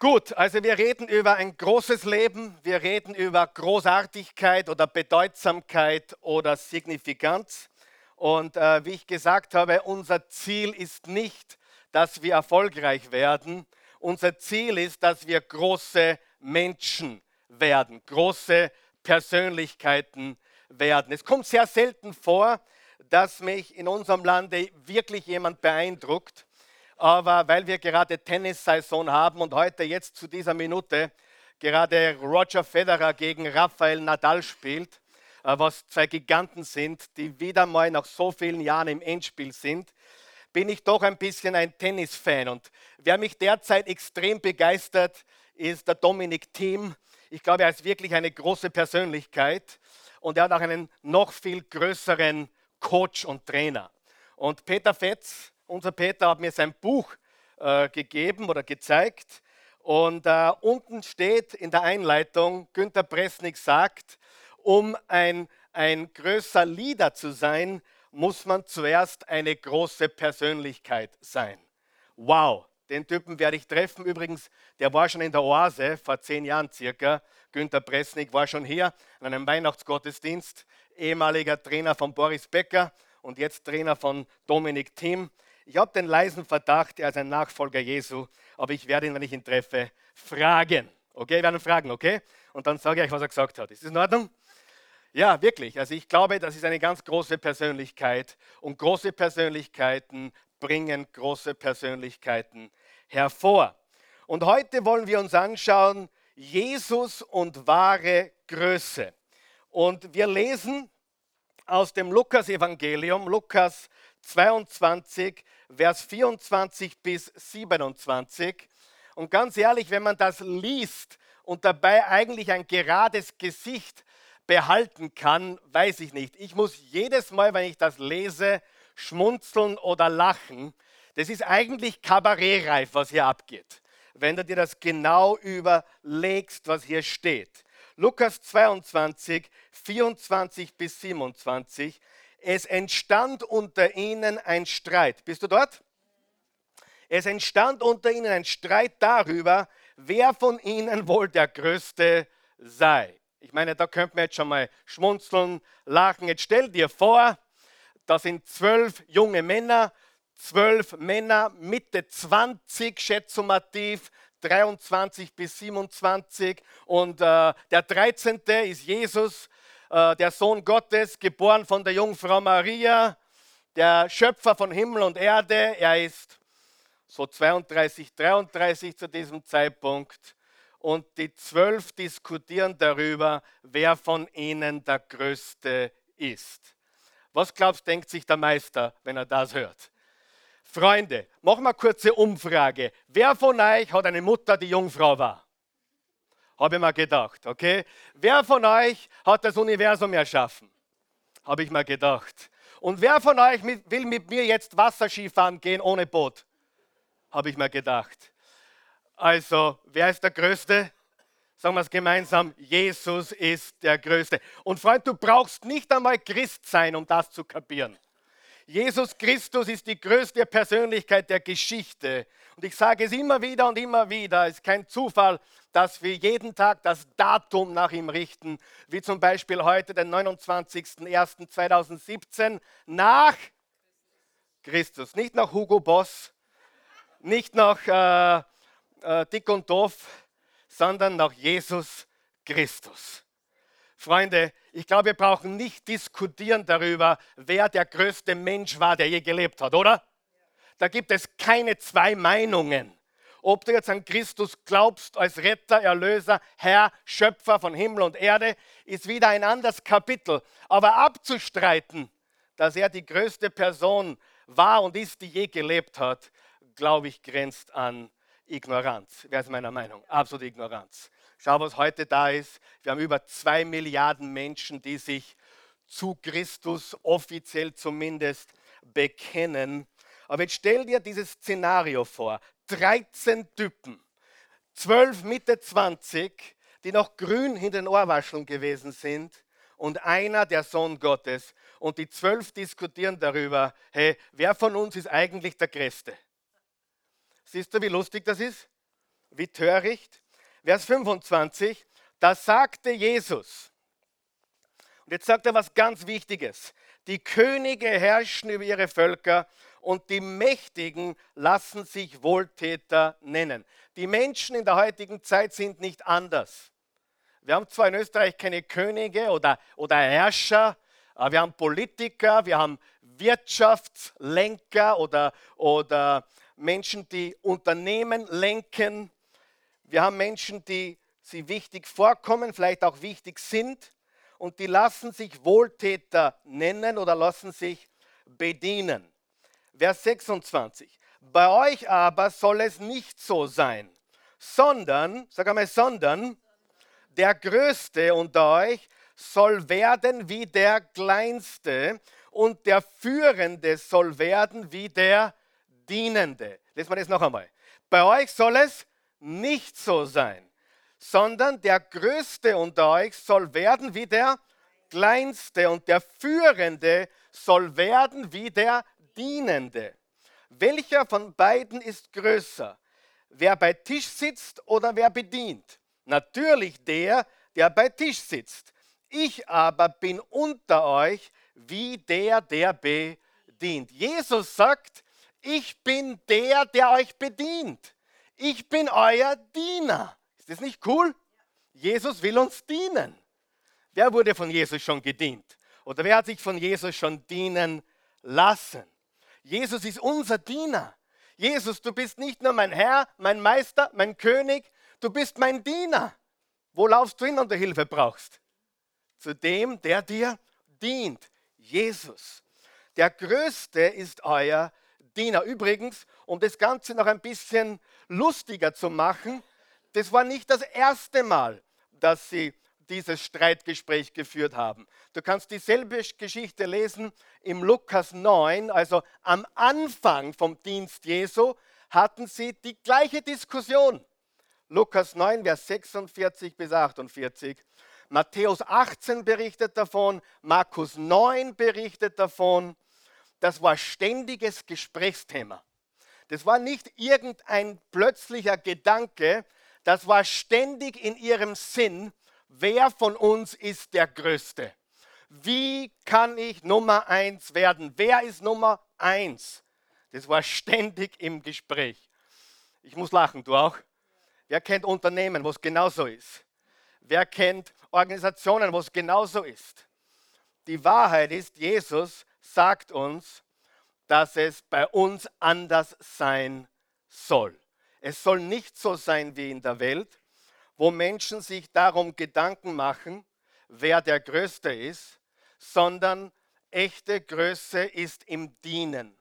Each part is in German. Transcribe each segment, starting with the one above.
Gut, also wir reden über ein großes Leben, wir reden über Großartigkeit oder Bedeutsamkeit oder Signifikanz. Und äh, wie ich gesagt habe, unser Ziel ist nicht, dass wir erfolgreich werden. Unser Ziel ist, dass wir große Menschen werden, große Persönlichkeiten werden. Es kommt sehr selten vor, dass mich in unserem Lande wirklich jemand beeindruckt. Aber weil wir gerade Tennissaison haben und heute jetzt zu dieser Minute gerade Roger Federer gegen Rafael Nadal spielt, äh, was zwei Giganten sind, die wieder mal nach so vielen Jahren im Endspiel sind, bin ich doch ein bisschen ein Tennisfan. Und wer mich derzeit extrem begeistert, ist der Dominik Thiem. Ich glaube, er ist wirklich eine große Persönlichkeit und er hat auch einen noch viel größeren Coach und Trainer. Und Peter Fetz, unser Peter, hat mir sein Buch äh, gegeben oder gezeigt. Und äh, unten steht in der Einleitung, Günter Presnik sagt, um ein, ein größer Leader zu sein, muss man zuerst eine große Persönlichkeit sein. Wow, den Typen werde ich treffen. Übrigens, der war schon in der Oase vor zehn Jahren circa. Günter Presnik war schon hier an einem Weihnachtsgottesdienst, ehemaliger Trainer von Boris Becker und jetzt Trainer von Dominik Thiem. Ich habe den leisen Verdacht, er ist ein Nachfolger Jesu, aber ich werde ihn, wenn ich ihn treffe, fragen. Okay, wir werden fragen, okay? Und dann sage ich euch, was er gesagt hat. Ist das in Ordnung? Ja, wirklich. Also ich glaube, das ist eine ganz große Persönlichkeit und große Persönlichkeiten bringen große Persönlichkeiten hervor. Und heute wollen wir uns anschauen, Jesus und wahre Größe. Und wir lesen aus dem Lukas-Evangelium, Lukas 22, Vers 24 bis 27. Und ganz ehrlich, wenn man das liest und dabei eigentlich ein gerades Gesicht behalten kann, weiß ich nicht. Ich muss jedes Mal, wenn ich das lese, schmunzeln oder lachen. Das ist eigentlich kabarettreif, was hier abgeht, wenn du dir das genau überlegst, was hier steht. Lukas 22, 24 bis 27 es entstand unter ihnen ein Streit. Bist du dort? Es entstand unter ihnen ein Streit darüber, wer von ihnen wohl der Größte sei. Ich meine, da könnte man jetzt schon mal schmunzeln, lachen. Jetzt stell dir vor, da sind zwölf junge Männer, zwölf Männer Mitte 20, schätzumativ, 23 bis 27. Und äh, der 13. ist Jesus, äh, der Sohn Gottes, geboren von der Jungfrau Maria, der Schöpfer von Himmel und Erde. Er ist so 32, 33 zu diesem Zeitpunkt. Und die zwölf diskutieren darüber, wer von ihnen der Größte ist. Was glaubst, denkt sich der Meister, wenn er das hört? Freunde, machen wir eine kurze Umfrage. Wer von euch hat eine Mutter, die Jungfrau war? Habe ich mir gedacht, okay? Wer von euch hat das Universum erschaffen? Habe ich mir gedacht. Und wer von euch will mit mir jetzt Wasserskifahren gehen ohne Boot? Habe ich mir gedacht. Also, wer ist der Größte? Sagen wir es gemeinsam, Jesus ist der Größte. Und Freund, du brauchst nicht einmal Christ sein, um das zu kapieren. Jesus Christus ist die größte Persönlichkeit der Geschichte. Und ich sage es immer wieder und immer wieder, es ist kein Zufall, dass wir jeden Tag das Datum nach ihm richten, wie zum Beispiel heute, den 29.01.2017, nach Christus. Nicht nach Hugo Boss, nicht nach äh, äh, Dick und Doof, sondern nach Jesus Christus. Freunde, ich glaube, wir brauchen nicht diskutieren darüber, wer der größte Mensch war, der je gelebt hat, oder? Da gibt es keine zwei Meinungen. Ob du jetzt an Christus glaubst als Retter, Erlöser, Herr, Schöpfer von Himmel und Erde, ist wieder ein anderes Kapitel. Aber abzustreiten, dass er die größte Person war und ist, die je gelebt hat, glaube ich, grenzt an Ignoranz. Wer ist meiner Meinung? Absolute Ignoranz. Schau, was heute da ist. Wir haben über zwei Milliarden Menschen, die sich zu Christus offiziell zumindest bekennen. Aber jetzt stell dir dieses Szenario vor. 13 Typen, 12 Mitte 20, die noch grün hinter den Ohrwascheln gewesen sind und einer der Sohn Gottes. Und die zwölf diskutieren darüber, hey, wer von uns ist eigentlich der Größte? Siehst du, wie lustig das ist? wie töricht. Vers 25, da sagte Jesus, und jetzt sagt er was ganz Wichtiges, die Könige herrschen über ihre Völker und die Mächtigen lassen sich Wohltäter nennen. Die Menschen in der heutigen Zeit sind nicht anders. Wir haben zwar in Österreich keine Könige oder, oder Herrscher, wir haben Politiker, wir haben Wirtschaftslenker oder, oder Menschen, die Unternehmen lenken. Wir haben Menschen, die sie wichtig vorkommen, vielleicht auch wichtig sind und die lassen sich Wohltäter nennen oder lassen sich bedienen. Vers 26. Bei euch aber soll es nicht so sein, sondern, sag einmal, sondern der Größte unter euch soll werden wie der Kleinste und der Führende soll werden wie der Dienende. Lesen wir das noch einmal. Bei euch soll es nicht so sein, sondern der Größte unter euch soll werden wie der Kleinste und der Führende soll werden wie der Dienende. Welcher von beiden ist größer? Wer bei Tisch sitzt oder wer bedient? Natürlich der, der bei Tisch sitzt. Ich aber bin unter euch wie der, der bedient. Jesus sagt, ich bin der, der euch bedient. Ich bin euer Diener. Ist das nicht cool? Jesus will uns dienen. Wer wurde von Jesus schon gedient? Oder wer hat sich von Jesus schon dienen lassen? Jesus ist unser Diener. Jesus, du bist nicht nur mein Herr, mein Meister, mein König, du bist mein Diener. Wo laufst du hin, wenn du Hilfe brauchst? Zu dem, der dir dient. Jesus. Der Größte ist euer Diener. Übrigens, um das Ganze noch ein bisschen lustiger zu machen, das war nicht das erste Mal, dass sie dieses Streitgespräch geführt haben. Du kannst dieselbe Geschichte lesen im Lukas 9, also am Anfang vom Dienst Jesu hatten sie die gleiche Diskussion. Lukas 9, Vers 46 bis 48. Matthäus 18 berichtet davon, Markus 9 berichtet davon. Das war ständiges Gesprächsthema. Das war nicht irgendein plötzlicher Gedanke, das war ständig in ihrem Sinn wer von uns ist der Größte? Wie kann ich Nummer eins werden? Wer ist Nummer eins? Das war ständig im Gespräch. Ich muss lachen, du auch? Wer kennt Unternehmen, wo es genauso ist? Wer kennt Organisationen, wo es genauso ist? Die Wahrheit ist, Jesus sagt uns, dass es bei uns anders sein soll. Es soll nicht so sein wie in der Welt, wo Menschen sich darum Gedanken machen, wer der Größte ist, sondern echte Größe ist im Dienen.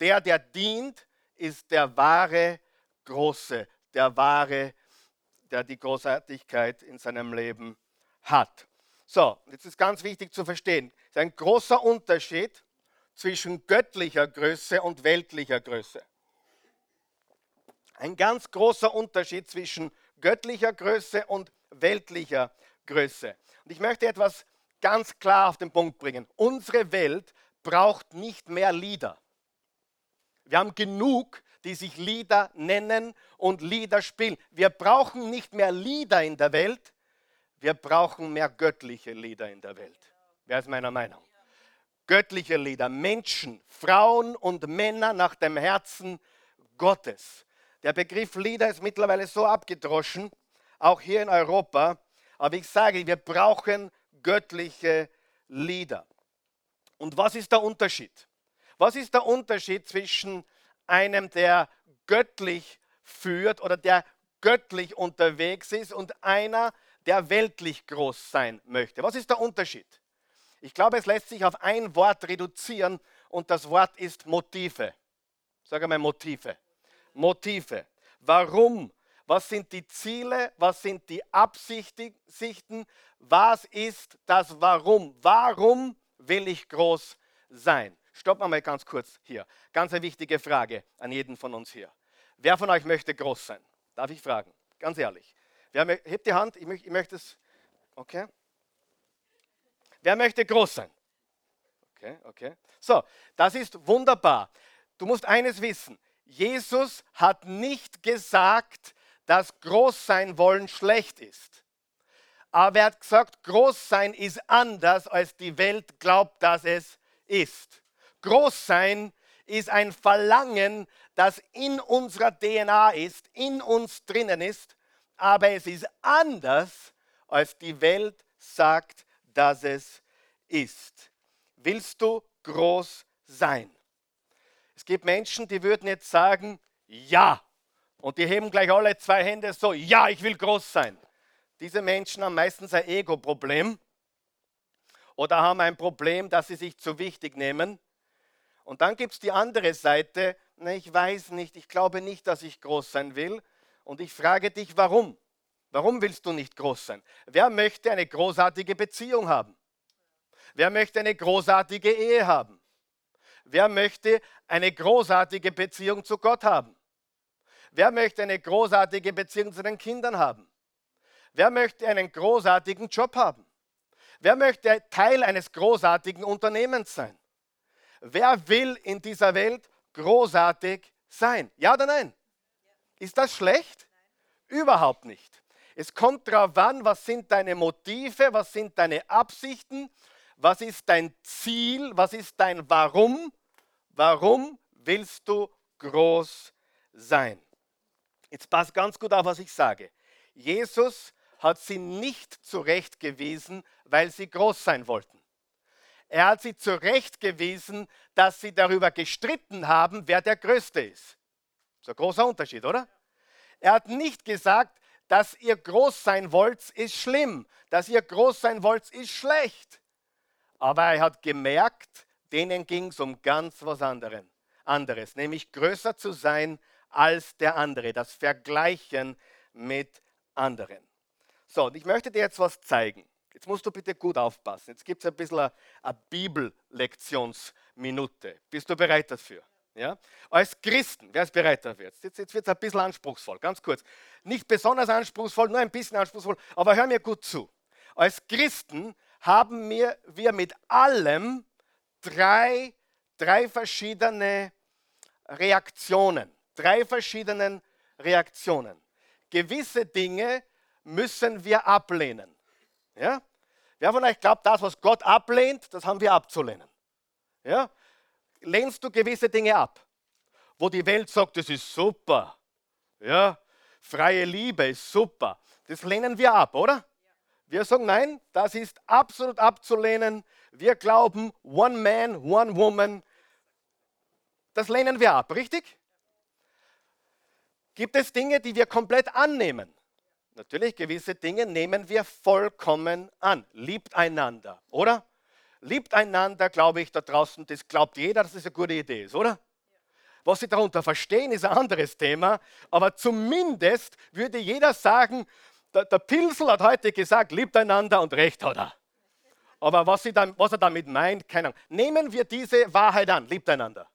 Der, der dient, ist der wahre Große, der wahre, der die Großartigkeit in seinem Leben hat. So, jetzt ist ganz wichtig zu verstehen, es ist ein großer Unterschied zwischen göttlicher Größe und weltlicher Größe. Ein ganz großer Unterschied zwischen göttlicher Größe und weltlicher Größe. Und ich möchte etwas ganz klar auf den Punkt bringen. Unsere Welt braucht nicht mehr Lieder. Wir haben genug, die sich Lieder nennen und Lieder spielen. Wir brauchen nicht mehr Lieder in der Welt, wir brauchen mehr göttliche Lieder in der Welt. Wer ist meiner Meinung? Göttliche Lieder, Menschen, Frauen und Männer nach dem Herzen Gottes. Der Begriff Lieder ist mittlerweile so abgedroschen, auch hier in Europa. Aber ich sage, wir brauchen göttliche Lieder. Und was ist der Unterschied? Was ist der Unterschied zwischen einem, der göttlich führt oder der göttlich unterwegs ist und einer, der weltlich groß sein möchte? Was ist der Unterschied? Ich glaube, es lässt sich auf ein Wort reduzieren und das Wort ist Motive. Sag einmal Motive. Motive. Warum? Was sind die Ziele? Was sind die Absichten? Was ist das Warum? Warum will ich groß sein? Stopp mal ganz kurz hier. Ganz eine wichtige Frage an jeden von uns hier. Wer von euch möchte groß sein? Darf ich fragen? Ganz ehrlich. Wer hebt die Hand? Ich, möchte, ich möchte es. Okay. Wer möchte groß sein? Okay, okay. So, das ist wunderbar. Du musst eines wissen. Jesus hat nicht gesagt, dass groß sein wollen schlecht ist. Aber er hat gesagt, groß sein ist anders, als die Welt glaubt, dass es ist. Groß sein ist ein Verlangen, das in unserer DNA ist, in uns drinnen ist, aber es ist anders, als die Welt sagt, dass es ist. Willst du groß sein? Es gibt Menschen, die würden jetzt sagen, ja. Und die heben gleich alle zwei Hände so, ja, ich will groß sein. Diese Menschen haben meistens ein Ego-Problem oder haben ein Problem, dass sie sich zu wichtig nehmen. Und dann gibt es die andere Seite, na, ich weiß nicht, ich glaube nicht, dass ich groß sein will. Und ich frage dich, warum? Warum willst du nicht groß sein? Wer möchte eine großartige Beziehung haben? Wer möchte eine großartige Ehe haben? Wer möchte eine großartige Beziehung zu Gott haben? Wer möchte eine großartige Beziehung zu den Kindern haben? Wer möchte einen großartigen Job haben? Wer möchte Teil eines großartigen Unternehmens sein? Wer will in dieser Welt großartig sein? Ja oder nein? Ist das schlecht? Überhaupt nicht. Es kommt darauf an, was sind deine Motive, was sind deine Absichten was ist dein Ziel? Was ist dein Warum? Warum willst du groß sein? Jetzt passt ganz gut auf, was ich sage. Jesus hat sie nicht zurechtgewiesen, weil sie groß sein wollten. Er hat sie zurechtgewiesen, dass sie darüber gestritten haben, wer der Größte ist. Ist ein großer Unterschied, oder? Er hat nicht gesagt, dass ihr groß sein wollt, ist schlimm. Dass ihr groß sein wollt, ist schlecht. Aber er hat gemerkt, denen ging es um ganz was anderes, nämlich größer zu sein als der andere, das Vergleichen mit anderen. So, und ich möchte dir jetzt was zeigen. Jetzt musst du bitte gut aufpassen. Jetzt gibt es ein bisschen eine, eine Bibellektionsminute. Bist du bereit dafür? Ja? Als Christen, wer ist bereit dafür? Jetzt, jetzt, wird es ein bisschen anspruchsvoll, ganz kurz. Nicht besonders anspruchsvoll, nur ein bisschen anspruchsvoll, aber hör mir gut zu. Als Christen haben wir, wir mit allem drei, drei verschiedene Reaktionen. Drei verschiedenen Reaktionen. Gewisse Dinge müssen wir ablehnen. Ja? Wer von euch glaubt, das, was Gott ablehnt, das haben wir abzulehnen? Ja? Lehnst du gewisse Dinge ab, wo die Welt sagt, das ist super, ja? freie Liebe ist super, das lehnen wir ab, oder? Wir sagen, nein, das ist absolut abzulehnen. Wir glauben, one man, one woman. Das lehnen wir ab, richtig? Gibt es Dinge, die wir komplett annehmen? Natürlich, gewisse Dinge nehmen wir vollkommen an. Liebt einander, oder? Liebt einander, glaube ich, da draußen, das glaubt jeder, dass das eine gute Idee ist, oder? Was Sie darunter verstehen, ist ein anderes Thema, aber zumindest würde jeder sagen, der, der Pilsel hat heute gesagt, liebt einander und recht hat er. Aber was, dann, was, er damit meint, keine Ahnung. Nehmen wir diese Wahrheit an, liebt einander.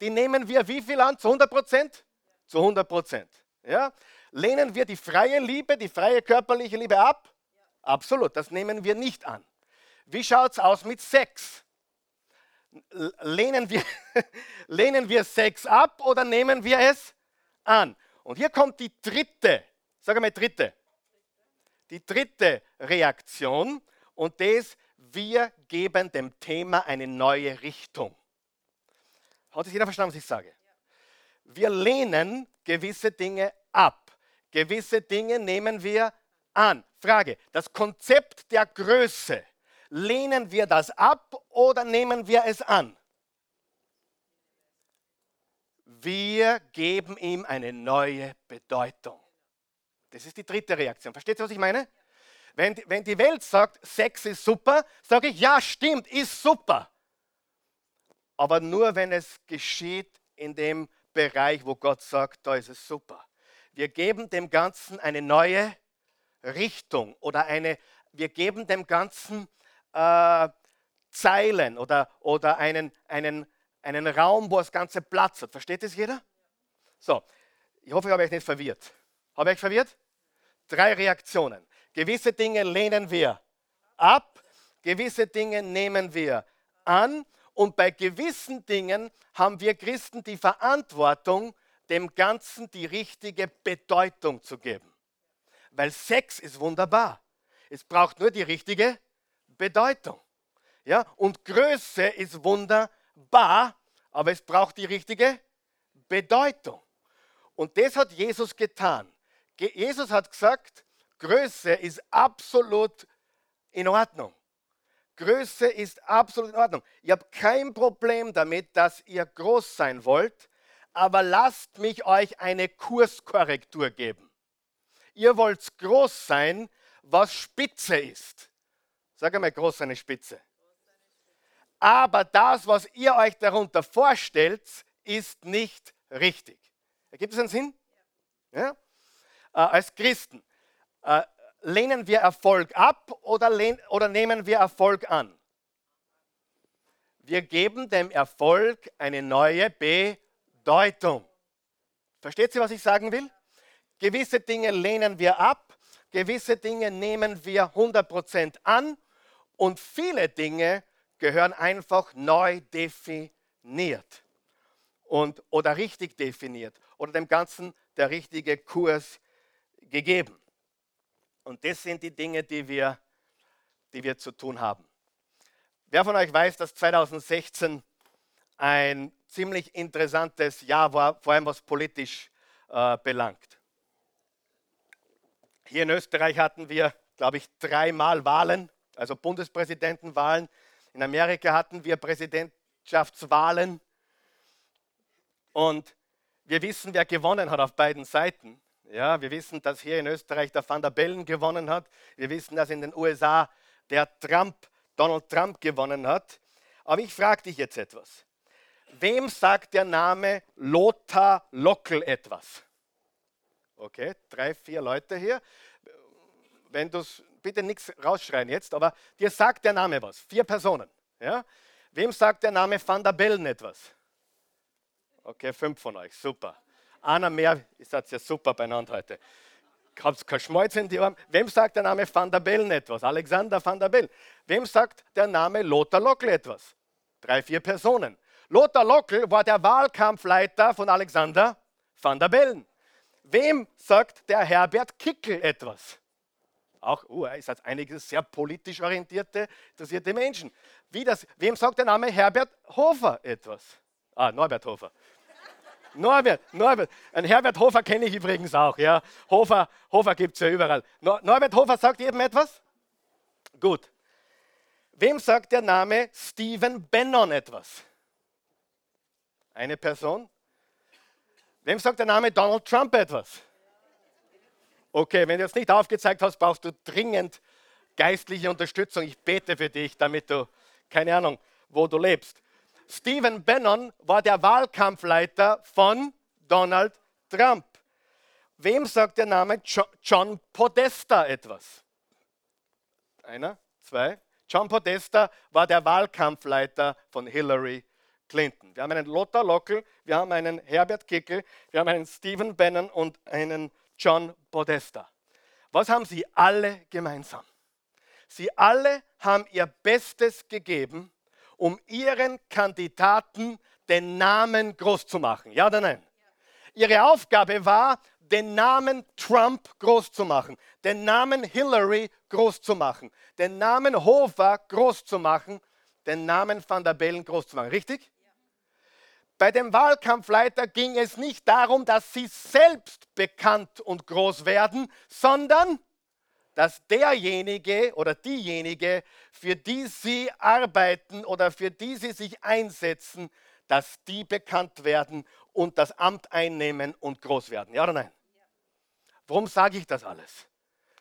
Die nehmen wir wie viel an? Zu 100 Prozent? Zu 100 Prozent. Ja? Lehnen wir die freie Liebe, die freie körperliche Liebe ab? Absolut, das nehmen wir nicht an. Wie schaut es aus mit Sex? Lehnen wir, lehnen wir Sex ab oder nehmen wir es an? Und hier kommt die dritte, sage mal dritte, die dritte Reaktion und das, wir geben dem Thema eine neue Richtung. Hat es jeder verstanden, was ich sage? Wir lehnen gewisse Dinge ab. Gewisse Dinge nehmen wir an. Frage, das Konzept der Größe, lehnen wir das ab oder nehmen wir es an? Wir geben ihm eine neue Bedeutung. Das ist die dritte Reaktion. Versteht ihr, was ich meine? Wenn, wenn die Welt sagt, Sex ist super, sage ich, ja, stimmt, ist super. Aber nur, wenn es geschieht in dem Bereich, wo Gott sagt, da ist es super. Wir geben dem Ganzen eine neue Richtung oder eine, wir geben dem Ganzen äh, Zeilen oder, oder einen, einen, einen Raum, wo das Ganze Platz hat. Versteht das jeder? So, ich hoffe, ich habe euch nicht verwirrt. Habe ich euch verwirrt? Drei Reaktionen. Gewisse Dinge lehnen wir ab, gewisse Dinge nehmen wir an und bei gewissen Dingen haben wir Christen die Verantwortung, dem Ganzen die richtige Bedeutung zu geben. Weil Sex ist wunderbar. Es braucht nur die richtige Bedeutung. Ja? Und Größe ist wunderbar, aber es braucht die richtige Bedeutung. Und das hat Jesus getan. Jesus hat gesagt, Größe ist absolut in Ordnung. Größe ist absolut in Ordnung. Ich habe kein Problem damit, dass ihr groß sein wollt, aber lasst mich euch eine Kurskorrektur geben. Ihr wollt groß sein, was Spitze ist. Sag einmal groß eine Spitze. Aber das, was ihr euch darunter vorstellt, ist nicht richtig. Ergibt es einen Sinn? Ja? Äh, als Christen äh, lehnen wir Erfolg ab oder, oder nehmen wir Erfolg an? Wir geben dem Erfolg eine neue Bedeutung. Versteht ihr, was ich sagen will? Gewisse Dinge lehnen wir ab, gewisse Dinge nehmen wir 100% an und viele Dinge gehören einfach neu definiert und, oder richtig definiert oder dem Ganzen der richtige Kurs gegeben. Und das sind die Dinge, die wir, die wir zu tun haben. Wer von euch weiß, dass 2016 ein ziemlich interessantes Jahr war, vor allem was politisch äh, belangt. Hier in Österreich hatten wir, glaube ich, dreimal Wahlen, also Bundespräsidentenwahlen. In Amerika hatten wir Präsidentschaftswahlen. Und wir wissen, wer gewonnen hat auf beiden Seiten. Ja, wir wissen, dass hier in Österreich der Van der Bellen gewonnen hat. Wir wissen, dass in den USA der Trump, Donald Trump gewonnen hat. Aber ich frage dich jetzt etwas. Wem sagt der Name Lothar Lockel etwas? Okay, drei, vier Leute hier. Wenn du es, bitte nichts rausschreien jetzt, aber dir sagt der Name was. Vier Personen. Ja? Wem sagt der Name Van der Bellen etwas? Okay, fünf von euch, super. Einer mehr, ihr seid ja super beieinander heute. Habt kein Schmalz in die Arme. Wem sagt der Name Van der Bellen etwas? Alexander Van der Bellen. Wem sagt der Name Lothar Lockel etwas? Drei, vier Personen. Lothar Lockel war der Wahlkampfleiter von Alexander Van der Bellen. Wem sagt der Herbert Kickel etwas? Auch, oh, ihr seid einige sehr politisch orientierte, interessierte Menschen. Wie das, wem sagt der Name Herbert Hofer etwas? Ah, Norbert Hofer. Norbert, Norbert. Ein Herbert Hofer kenne ich übrigens auch. Ja. Hofer, Hofer gibt es ja überall. Norbert Hofer sagt jedem etwas? Gut. Wem sagt der Name Stephen Bannon etwas? Eine Person? Wem sagt der Name Donald Trump etwas? Okay, wenn du jetzt nicht aufgezeigt hast, brauchst du dringend geistliche Unterstützung. Ich bete für dich, damit du, keine Ahnung, wo du lebst. Stephen Bannon war der Wahlkampfleiter von Donald Trump. Wem sagt der Name John Podesta etwas? Einer, zwei. John Podesta war der Wahlkampfleiter von Hillary Clinton. Wir haben einen Lothar Lockel, wir haben einen Herbert Kickel, wir haben einen Stephen Bannon und einen John Podesta. Was haben sie alle gemeinsam? Sie alle haben ihr Bestes gegeben, um ihren Kandidaten den Namen groß zu machen. Ja oder nein? Ihre Aufgabe war, den Namen Trump groß zu machen, den Namen Hillary groß zu machen, den Namen Hofer groß zu machen, den Namen Van der Bellen groß zu machen. Richtig? Bei dem Wahlkampfleiter ging es nicht darum, dass sie selbst bekannt und groß werden, sondern dass derjenige oder diejenige, für die sie arbeiten oder für die sie sich einsetzen, dass die bekannt werden und das Amt einnehmen und groß werden. Ja oder nein? Warum sage ich das alles?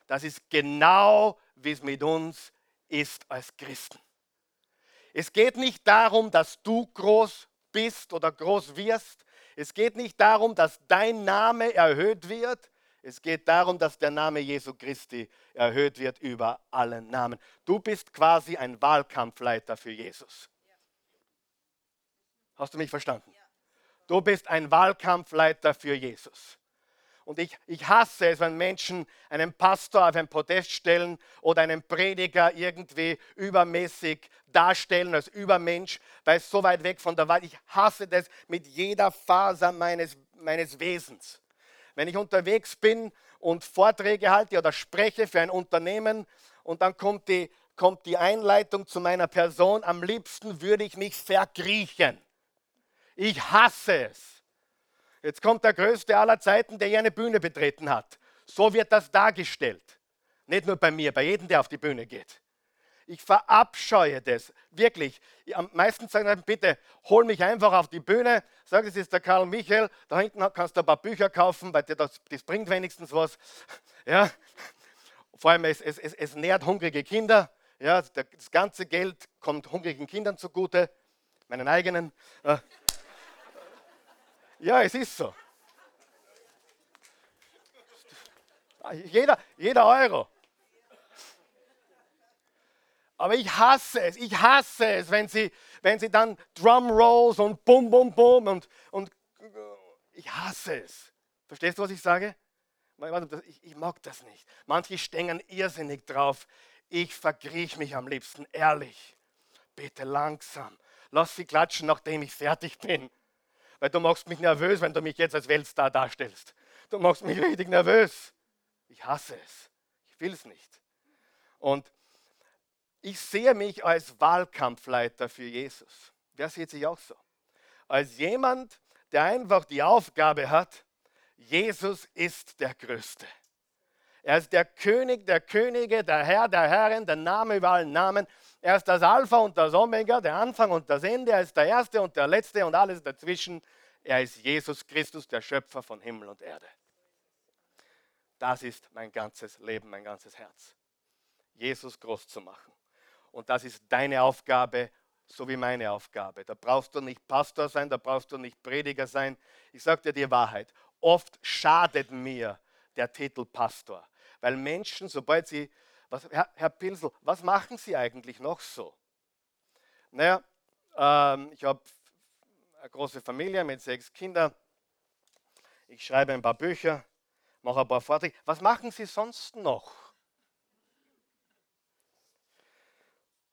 Das ist genau, wie es mit uns ist als Christen. Es geht nicht darum, dass du groß bist oder groß wirst. Es geht nicht darum, dass dein Name erhöht wird. Es geht darum, dass der Name Jesu Christi erhöht wird über allen Namen. Du bist quasi ein Wahlkampfleiter für Jesus. Hast du mich verstanden? Du bist ein Wahlkampfleiter für Jesus. Und ich, ich hasse es, wenn Menschen einen Pastor auf ein Podest stellen oder einen Prediger irgendwie übermäßig darstellen als Übermensch, weil es so weit weg von der Wahrheit. Ich hasse das mit jeder Faser meines, meines Wesens. Wenn ich unterwegs bin und Vorträge halte oder spreche für ein Unternehmen und dann kommt die, kommt die Einleitung zu meiner Person, am liebsten würde ich mich verkriechen. Ich hasse es. Jetzt kommt der Größte aller Zeiten, der je eine Bühne betreten hat. So wird das dargestellt. Nicht nur bei mir, bei jedem, der auf die Bühne geht. Ich verabscheue das, wirklich. Am meisten sagen sie, bitte hol mich einfach auf die Bühne. Sag, es ist der Karl Michael. Da hinten kannst du ein paar Bücher kaufen, weil das, das bringt wenigstens was. Ja. Vor allem, es, es, es, es nährt hungrige Kinder. Ja, das ganze Geld kommt hungrigen Kindern zugute, meinen eigenen. Ja, es ist so. Jeder, jeder Euro. Aber ich hasse es, ich hasse es, wenn sie, wenn sie dann Drum Rolls und Bum, Bum, Bum und, und ich hasse es. Verstehst du, was ich sage? Ich, ich mag das nicht. Manche stehen irrsinnig drauf. Ich verkriech mich am liebsten, ehrlich. Bitte langsam. Lass sie klatschen, nachdem ich fertig bin. Weil du machst mich nervös, wenn du mich jetzt als Weltstar darstellst. Du machst mich richtig nervös. Ich hasse es. Ich will es nicht. Und ich sehe mich als Wahlkampfleiter für Jesus. Wer sieht sich auch so? Als jemand, der einfach die Aufgabe hat, Jesus ist der Größte. Er ist der König der Könige, der Herr der Herren, der Name über allen Namen. Er ist das Alpha und das Omega, der Anfang und das Ende. Er ist der Erste und der Letzte und alles dazwischen. Er ist Jesus Christus, der Schöpfer von Himmel und Erde. Das ist mein ganzes Leben, mein ganzes Herz. Jesus groß zu machen. Und das ist deine Aufgabe, so wie meine Aufgabe. Da brauchst du nicht Pastor sein, da brauchst du nicht Prediger sein. Ich sage dir die Wahrheit. Oft schadet mir der Titel Pastor, weil Menschen, sobald sie, was, Herr, Herr Pinsel, was machen Sie eigentlich noch so? Naja, ähm, ich habe eine große Familie mit sechs Kindern. Ich schreibe ein paar Bücher, mache ein paar Vorträge. Was machen Sie sonst noch?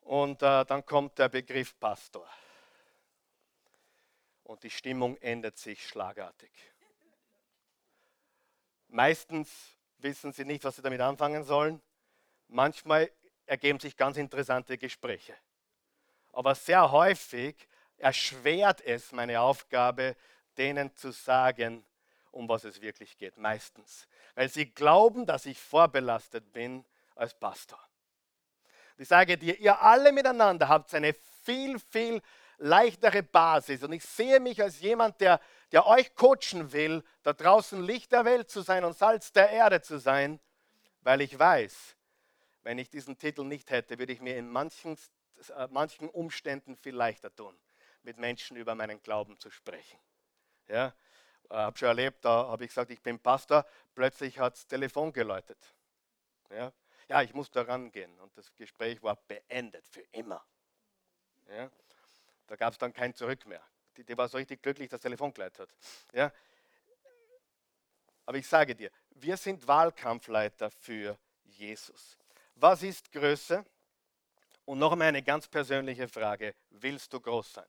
Und äh, dann kommt der Begriff Pastor. Und die Stimmung ändert sich schlagartig. Meistens wissen sie nicht, was sie damit anfangen sollen. Manchmal ergeben sich ganz interessante Gespräche. Aber sehr häufig erschwert es meine Aufgabe, denen zu sagen, um was es wirklich geht. Meistens. Weil sie glauben, dass ich vorbelastet bin als Pastor. Ich sage dir, ihr alle miteinander habt eine viel, viel leichtere Basis. Und ich sehe mich als jemand, der, der euch coachen will, da draußen Licht der Welt zu sein und Salz der Erde zu sein, weil ich weiß, wenn ich diesen Titel nicht hätte, würde ich mir in manchen, äh, manchen Umständen viel leichter tun, mit Menschen über meinen Glauben zu sprechen. Ja, äh, habe schon erlebt, da habe ich gesagt, ich bin Pastor, plötzlich hat das Telefon geläutet. Ja, ja, ich muss da rangehen. Und das Gespräch war beendet für immer. Ja? Da gab es dann kein Zurück mehr. Die, die, war so richtig glücklich, dass das Telefon geleitet hat. Ja? Aber ich sage dir, wir sind Wahlkampfleiter für Jesus. Was ist Größe? Und noch einmal eine ganz persönliche Frage. Willst du groß sein?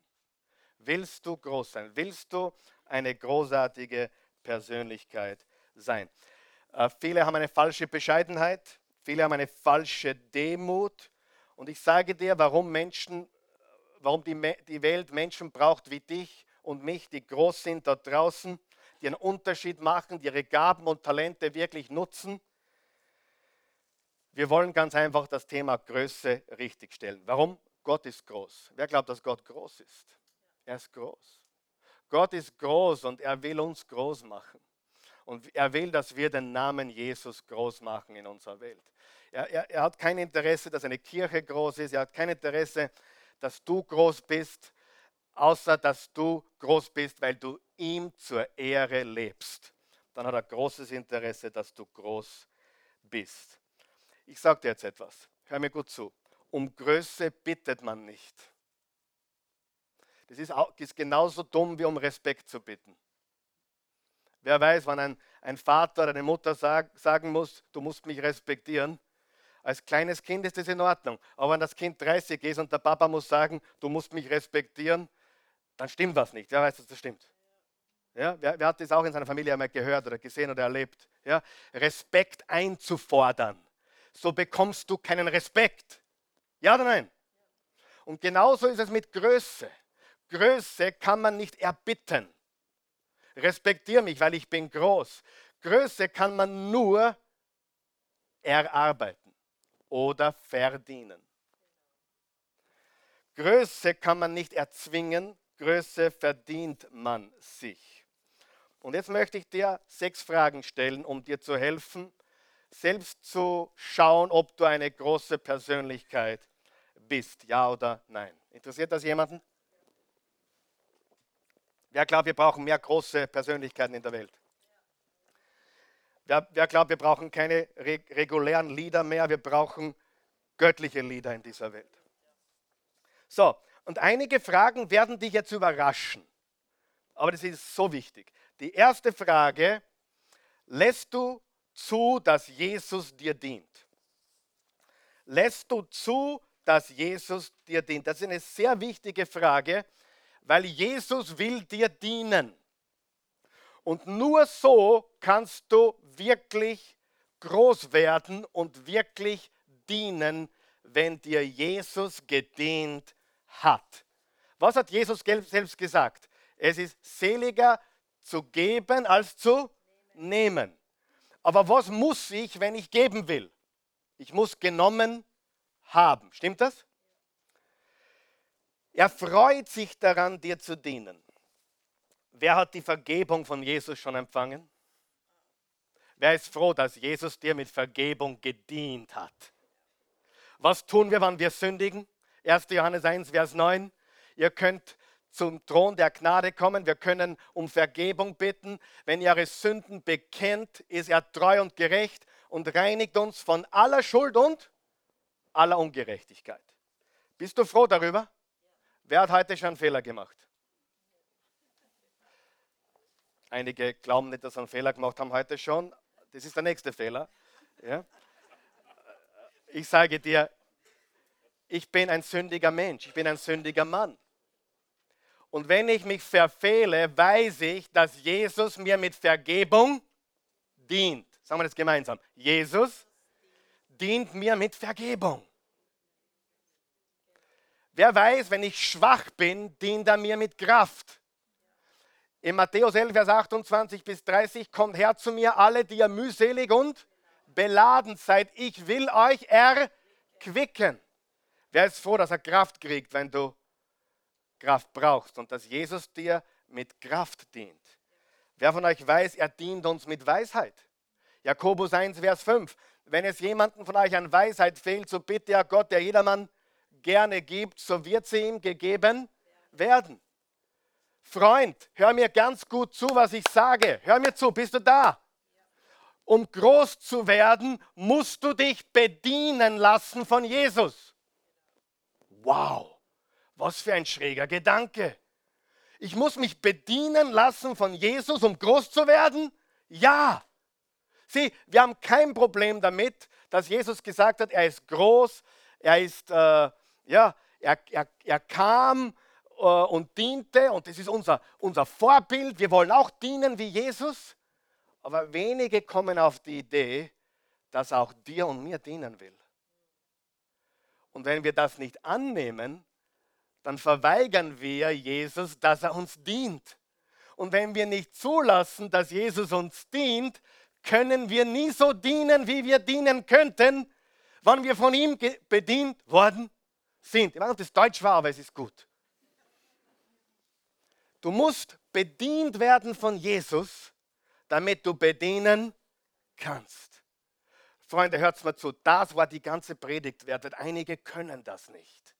Willst du groß sein? Willst du eine großartige Persönlichkeit sein? Äh, viele haben eine falsche Bescheidenheit. Viele haben eine falsche Demut. Und ich sage dir, warum Menschen, warum die, die Welt Menschen braucht wie dich und mich, die groß sind da draußen, die einen Unterschied machen, die ihre Gaben und Talente wirklich nutzen. Wir wollen ganz einfach das Thema Größe richtigstellen. Warum? Gott ist groß. Wer glaubt, dass Gott groß ist? Er ist groß. Gott ist groß und er will uns groß machen. Und er will, dass wir den Namen Jesus groß machen in unserer Welt. Er, er, er hat kein Interesse, dass eine Kirche groß ist. Er hat kein Interesse, dass du groß bist, außer dass du groß bist, weil du ihm zur Ehre lebst. Dann hat er großes Interesse, dass du groß bist. Ich sage dir jetzt etwas. Hör mir gut zu. Um Größe bittet man nicht. Das ist, auch, ist genauso dumm, wie um Respekt zu bitten. Wer weiß, wann ein, ein Vater oder eine Mutter sag, sagen muss, du musst mich respektieren, als kleines Kind ist das in Ordnung. Aber wenn das Kind 30 ist und der Papa muss sagen, du musst mich respektieren, dann stimmt was nicht. Wer weiß, dass das stimmt? Ja, wer, wer, hat das auch in seiner Familie einmal gehört oder gesehen oder erlebt? Ja, Respekt einzufordern. So bekommst du keinen Respekt. Ja oder nein? Und genauso ist es mit Größe. Größe kann man nicht erbitten. Respektiere mich, weil ich bin groß. Größe kann man nur erarbeiten oder verdienen. Größe kann man nicht erzwingen, Größe verdient man sich. Und jetzt möchte ich dir sechs Fragen stellen, um dir zu helfen, selbst zu schauen, ob du eine große Persönlichkeit bist, ja oder nein. Interessiert das jemanden? Wer glaubt, wir brauchen mehr große Persönlichkeiten in der Welt? Wer, wer glaubt, wir brauchen keine re regulären Lieder mehr, wir brauchen göttliche Lieder in dieser Welt? So, und einige Fragen werden dich jetzt überraschen. Aber das ist so wichtig. Die erste Frage, lässt du zu, dass Jesus dir dient? Lässt du zu, dass Jesus dir dient? Das ist eine sehr wichtige Frage, weil Jesus will dir dienen. Und nur so kannst du wirklich groß werden und wirklich dienen, wenn dir Jesus gedient hat. Was hat Jesus selbst gesagt? Es ist seliger zu geben als zu nehmen. Aber was muss ich, wenn ich geben will? Ich muss genommen haben. Stimmt das? Er freut sich daran, dir zu dienen. Wer hat die Vergebung von Jesus schon empfangen? Wer ist froh, dass Jesus dir mit Vergebung gedient hat? Was tun wir, wenn wir sündigen? 1. Johannes 1, Vers 9. Ihr könnt zum Thron der Gnade kommen. Wir können um Vergebung bitten. Wenn ihr eure Sünden bekennt, ist er treu und gerecht und reinigt uns von aller Schuld und aller Ungerechtigkeit. Bist du froh darüber? Wer hat heute schon einen Fehler gemacht? Einige glauben nicht, dass sie einen Fehler gemacht haben heute schon. Das ist der nächste Fehler. Ja? Ich sage dir, ich bin ein sündiger Mensch, ich bin ein sündiger Mann. Und wenn ich mich verfehle, weiß ich, dass Jesus mir mit Vergebung dient. Sagen wir das gemeinsam. Jesus dient mir mit Vergebung. Wer weiß, wenn ich schwach bin, dient er mir mit Kraft. In Matthäus 11, Vers 28 bis 30, kommt her zu mir alle, die ihr mühselig und beladen seid. Ich will euch erquicken. Wer ist froh, dass er Kraft kriegt, wenn du Kraft brauchst und dass Jesus dir mit Kraft dient? Wer von euch weiß, er dient uns mit Weisheit? Jakobus 1, Vers 5. Wenn es jemanden von euch an Weisheit fehlt, so bitte ja Gott, der jedermann gerne gibt, so wird sie ihm gegeben werden. Freund, hör mir ganz gut zu, was ich sage. Hör mir zu, bist du da? Um groß zu werden, musst du dich bedienen lassen von Jesus. Wow, was für ein schräger Gedanke. Ich muss mich bedienen lassen von Jesus, um groß zu werden? Ja. Sieh, wir haben kein Problem damit, dass Jesus gesagt hat, er ist groß, er ist, äh, ja, er, er, er kam und diente und das ist unser, unser Vorbild. Wir wollen auch dienen wie Jesus, aber wenige kommen auf die Idee, dass auch dir und mir dienen will. Und wenn wir das nicht annehmen, dann verweigern wir Jesus, dass er uns dient. Und wenn wir nicht zulassen, dass Jesus uns dient, können wir nie so dienen, wie wir dienen könnten, wann wir von ihm bedient worden sind. Ich weiß nicht, ob das Deutsch war, aber es ist gut. Du musst bedient werden von Jesus, damit du bedienen kannst. Freunde, hört mal zu, das war die ganze Predigt wert. Einige können das nicht.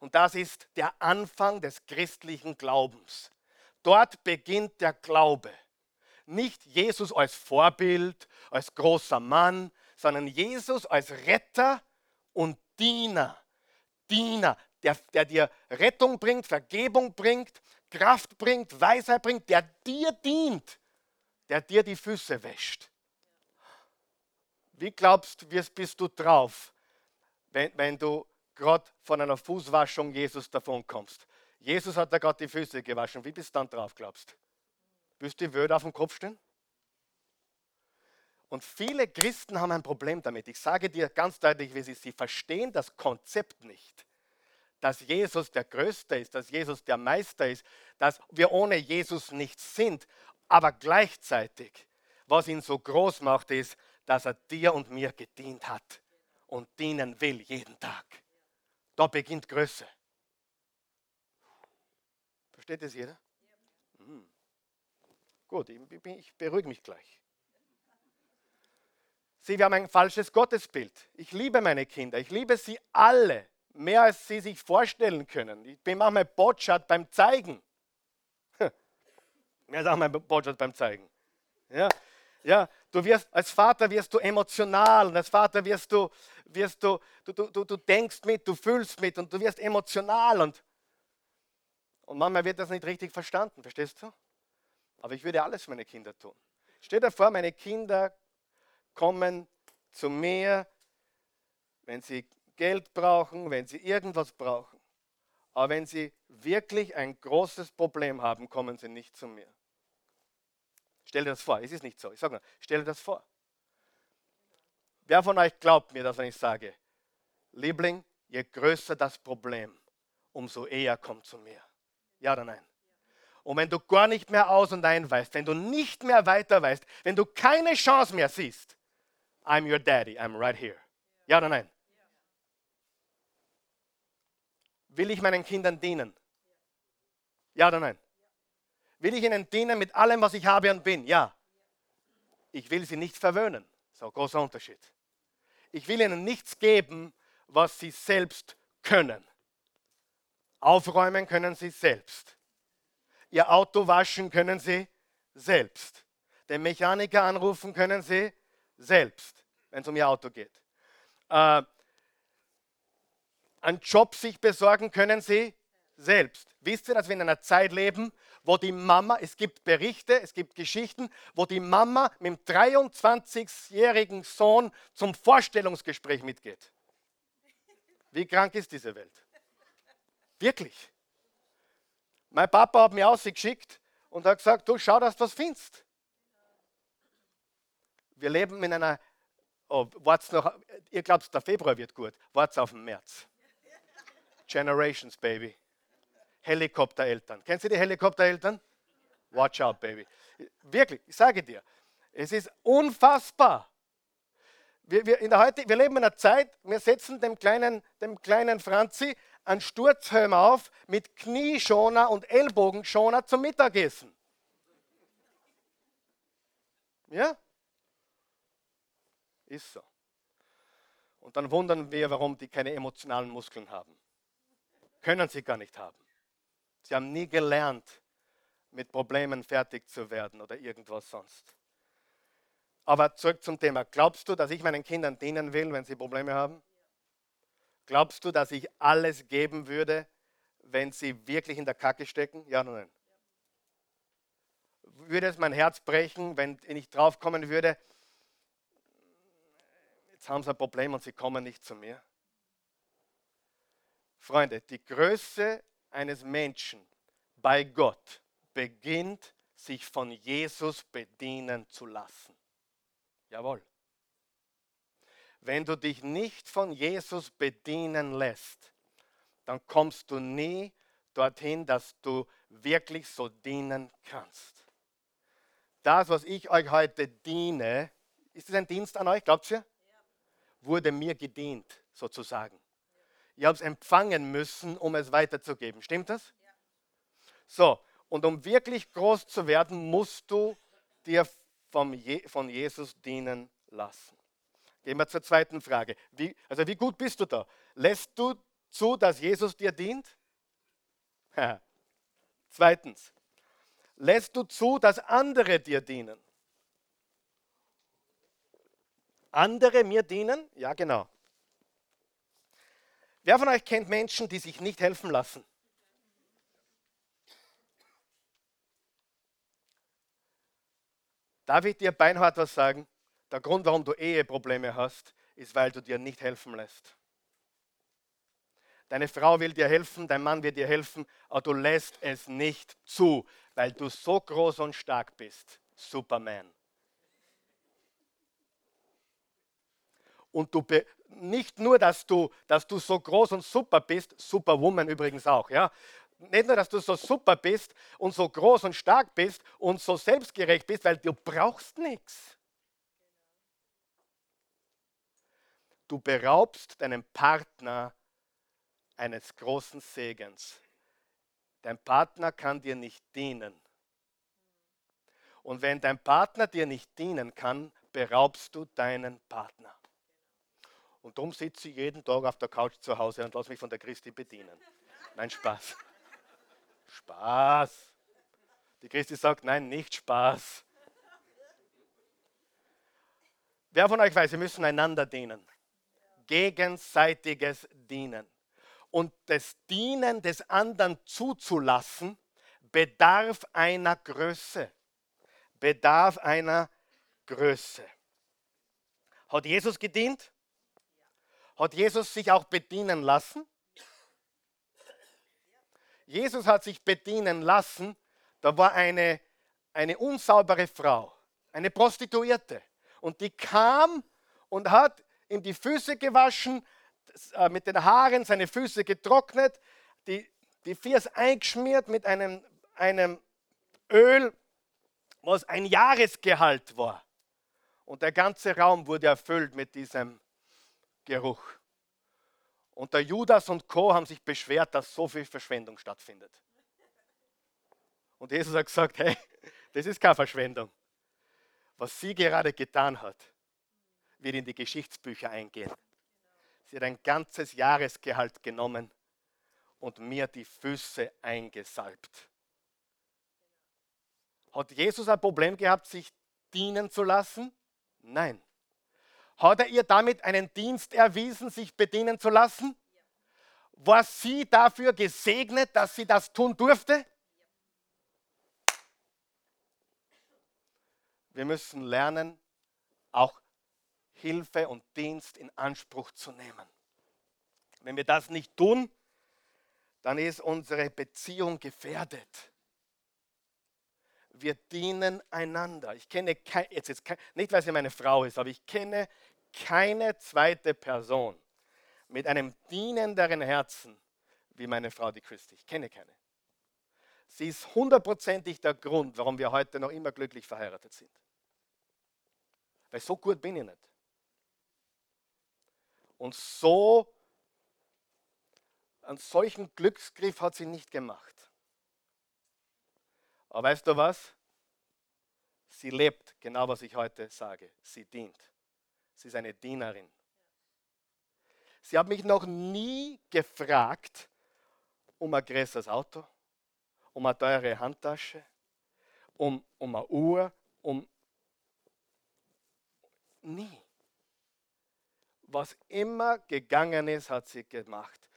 Und das ist der Anfang des christlichen Glaubens. Dort beginnt der Glaube. Nicht Jesus als Vorbild, als großer Mann, sondern Jesus als Retter und Diener. Diener, der, der dir Rettung bringt, Vergebung bringt, Kraft bringt, Weisheit bringt, der dir dient, der dir die Füße wäscht. Wie glaubst du, bist du drauf, wenn, wenn du gerade von einer Fußwaschung Jesus davon kommst? Jesus hat da gerade die Füße gewaschen. Wie bist du dann drauf, glaubst Willst du die Wörter auf dem Kopf stehen? Und viele Christen haben ein Problem damit. Ich sage dir ganz deutlich, wie sie, sie verstehen das Konzept nicht, dass Jesus der Größte ist, dass Jesus der Meister ist, dass wir ohne Jesus nichts sind. Aber gleichzeitig, was ihn so groß macht, ist, dass er dir und mir gedient hat und dienen will jeden Tag. Da beginnt Größe. Versteht das jeder? Hm. Gut, ich, beruhige mich gleich. Sieh, wir haben ein falsches Gottesbild. Ich liebe meine Kinder. Ich liebe sie alle. Mehr als sie sich vorstellen können. Ich bin manchmal Botschaft beim Zeigen. Mehr als auch mein Botschaft beim Zeigen. Ja, ja, du wirst, als Vater wirst du emotional und als Vater wirst du, wirst du, du, du, du denkst mit, du fühlst mit und du wirst emotional und, und manchmal wird das nicht richtig verstanden, verstehst du? Aber ich würde alles für meine Kinder tun. Stell dir vor, meine Kinder kommen zu mir, wenn sie Geld brauchen, wenn sie irgendwas brauchen. Aber wenn sie wirklich ein großes Problem haben, kommen sie nicht zu mir. Stell dir das vor, es ist nicht so. Ich sage nur, stell dir das vor. Wer von euch glaubt mir das, wenn ich sage, Liebling, je größer das Problem, umso eher kommt zu mir. Ja oder nein? Und wenn du gar nicht mehr aus und ein weißt, wenn du nicht mehr weiter weißt, wenn du keine Chance mehr siehst, I'm your daddy, I'm right here. Ja oder nein? Will ich meinen Kindern dienen? Ja oder nein? Will ich ihnen dienen mit allem, was ich habe und bin? Ja. Ich will sie nicht verwöhnen. So großer Unterschied. Ich will ihnen nichts geben, was sie selbst können. Aufräumen können sie selbst. Ihr Auto waschen können sie selbst. Den Mechaniker anrufen können sie selbst, wenn es um ihr Auto geht. Äh, einen Job sich besorgen können sie selbst. Wisst ihr, dass wir in einer Zeit leben, wo die Mama, es gibt Berichte, es gibt Geschichten, wo die Mama mit dem 23-jährigen Sohn zum Vorstellungsgespräch mitgeht. Wie krank ist diese Welt? Wirklich. Mein Papa hat mich ausgeschickt und hat gesagt, du schau, dass du was findest. Wir leben in einer, oh, wart's noch, ihr glaubt, der Februar wird gut, wart's auf den März. Generations, Baby. Helikoptereltern. Kennst du die Helikoptereltern? Watch out, Baby. Wirklich, ich sage dir, es ist unfassbar. Wir, wir, in der heute, wir leben in einer Zeit, wir setzen dem kleinen, dem kleinen Franzi einen Sturzhelm auf mit Knieschoner und Ellbogenschoner zum Mittagessen. Ja? Ist so. Und dann wundern wir, warum die keine emotionalen Muskeln haben. Können sie gar nicht haben. Sie haben nie gelernt, mit Problemen fertig zu werden oder irgendwas sonst. Aber zurück zum Thema. Glaubst du, dass ich meinen Kindern dienen will, wenn sie Probleme haben? Glaubst du, dass ich alles geben würde, wenn sie wirklich in der Kacke stecken? Ja oder nein? Würde es mein Herz brechen, wenn ich draufkommen würde, jetzt haben sie ein Problem und sie kommen nicht zu mir. Freunde, die Größe eines Menschen bei Gott beginnt, sich von Jesus bedienen zu lassen. Jawohl. Wenn du dich nicht von Jesus bedienen lässt, dann kommst du nie dorthin, dass du wirklich so dienen kannst. Das, was ich euch heute diene, ist es ein Dienst an euch, glaubt ihr? wurde mir gedient, sozusagen. Ich habe es empfangen müssen, um es weiterzugeben. Stimmt das? So, und um wirklich groß zu werden, musst du dir vom Je von Jesus dienen lassen. Gehen wir zur zweiten Frage. Wie, also wie gut bist du da? Lässt du zu, dass Jesus dir dient? Zweitens, lässt du zu, dass andere dir dienen? Andere mir dienen? Ja, genau. Wer von euch kennt Menschen, die sich nicht helfen lassen? Darf ich dir beinhart was sagen? Der Grund, warum du Eheprobleme hast, ist, weil du dir nicht helfen lässt. Deine Frau will dir helfen, dein Mann will dir helfen, aber du lässt es nicht zu, weil du so groß und stark bist. Superman. Und du nicht nur, dass du, dass du so groß und super bist, Superwoman übrigens auch, ja. Nicht nur, dass du so super bist und so groß und stark bist und so selbstgerecht bist, weil du brauchst nichts. Du beraubst deinem Partner eines großen Segens. Dein Partner kann dir nicht dienen. Und wenn dein Partner dir nicht dienen kann, beraubst du deinen Partner. Und darum sitze ich jeden Tag auf der Couch zu Hause und lasse mich von der Christi bedienen. Nein, Spaß. Spaß. Die Christi sagt, nein, nicht Spaß. Wer von euch weiß, wir müssen einander dienen. Gegenseitiges Dienen. Und das Dienen des anderen zuzulassen, bedarf einer Größe. Bedarf einer Größe. Hat Jesus gedient? Hat Jesus sich auch bedienen lassen? Jesus hat sich bedienen lassen. Da war eine, eine unsaubere Frau, eine Prostituierte. Und die kam und hat ihm die Füße gewaschen, äh, mit den Haaren seine Füße getrocknet, die, die Fiers eingeschmiert mit einem, einem Öl, was ein Jahresgehalt war. Und der ganze Raum wurde erfüllt mit diesem Geruch. Und der Judas und Co. haben sich beschwert, dass so viel Verschwendung stattfindet. Und Jesus hat gesagt, hey, das ist keine Verschwendung. Was sie gerade getan hat, wird in die Geschichtsbücher eingehen. Sie hat ein ganzes Jahresgehalt genommen und mir die Füße eingesalbt. Hat Jesus ein Problem gehabt, sich dienen zu lassen? Nein. Hat er ihr damit einen Dienst erwiesen, sich bedienen zu lassen? War sie dafür gesegnet, dass sie das tun durfte? Wir müssen lernen, auch Hilfe und Dienst in Anspruch zu nehmen. Wenn wir das nicht tun, dann ist unsere Beziehung gefährdet. Wir dienen einander. Ich kenne kein, jetzt, jetzt nicht, weil sie meine Frau ist, aber ich kenne keine zweite Person mit einem dienenderen Herzen wie meine Frau, die Christi. Ich kenne keine. Sie ist hundertprozentig der Grund, warum wir heute noch immer glücklich verheiratet sind. Weil so gut bin ich nicht. Und so, einen solchen Glücksgriff hat sie nicht gemacht. Aber weißt du was? Sie lebt genau, was ich heute sage. Sie dient. Sie ist eine Dienerin. Sie hat mich noch nie gefragt um ein größeres Auto, um eine teure Handtasche, um, um eine Uhr, um... Nie. Was immer gegangen ist, hat sie gemacht.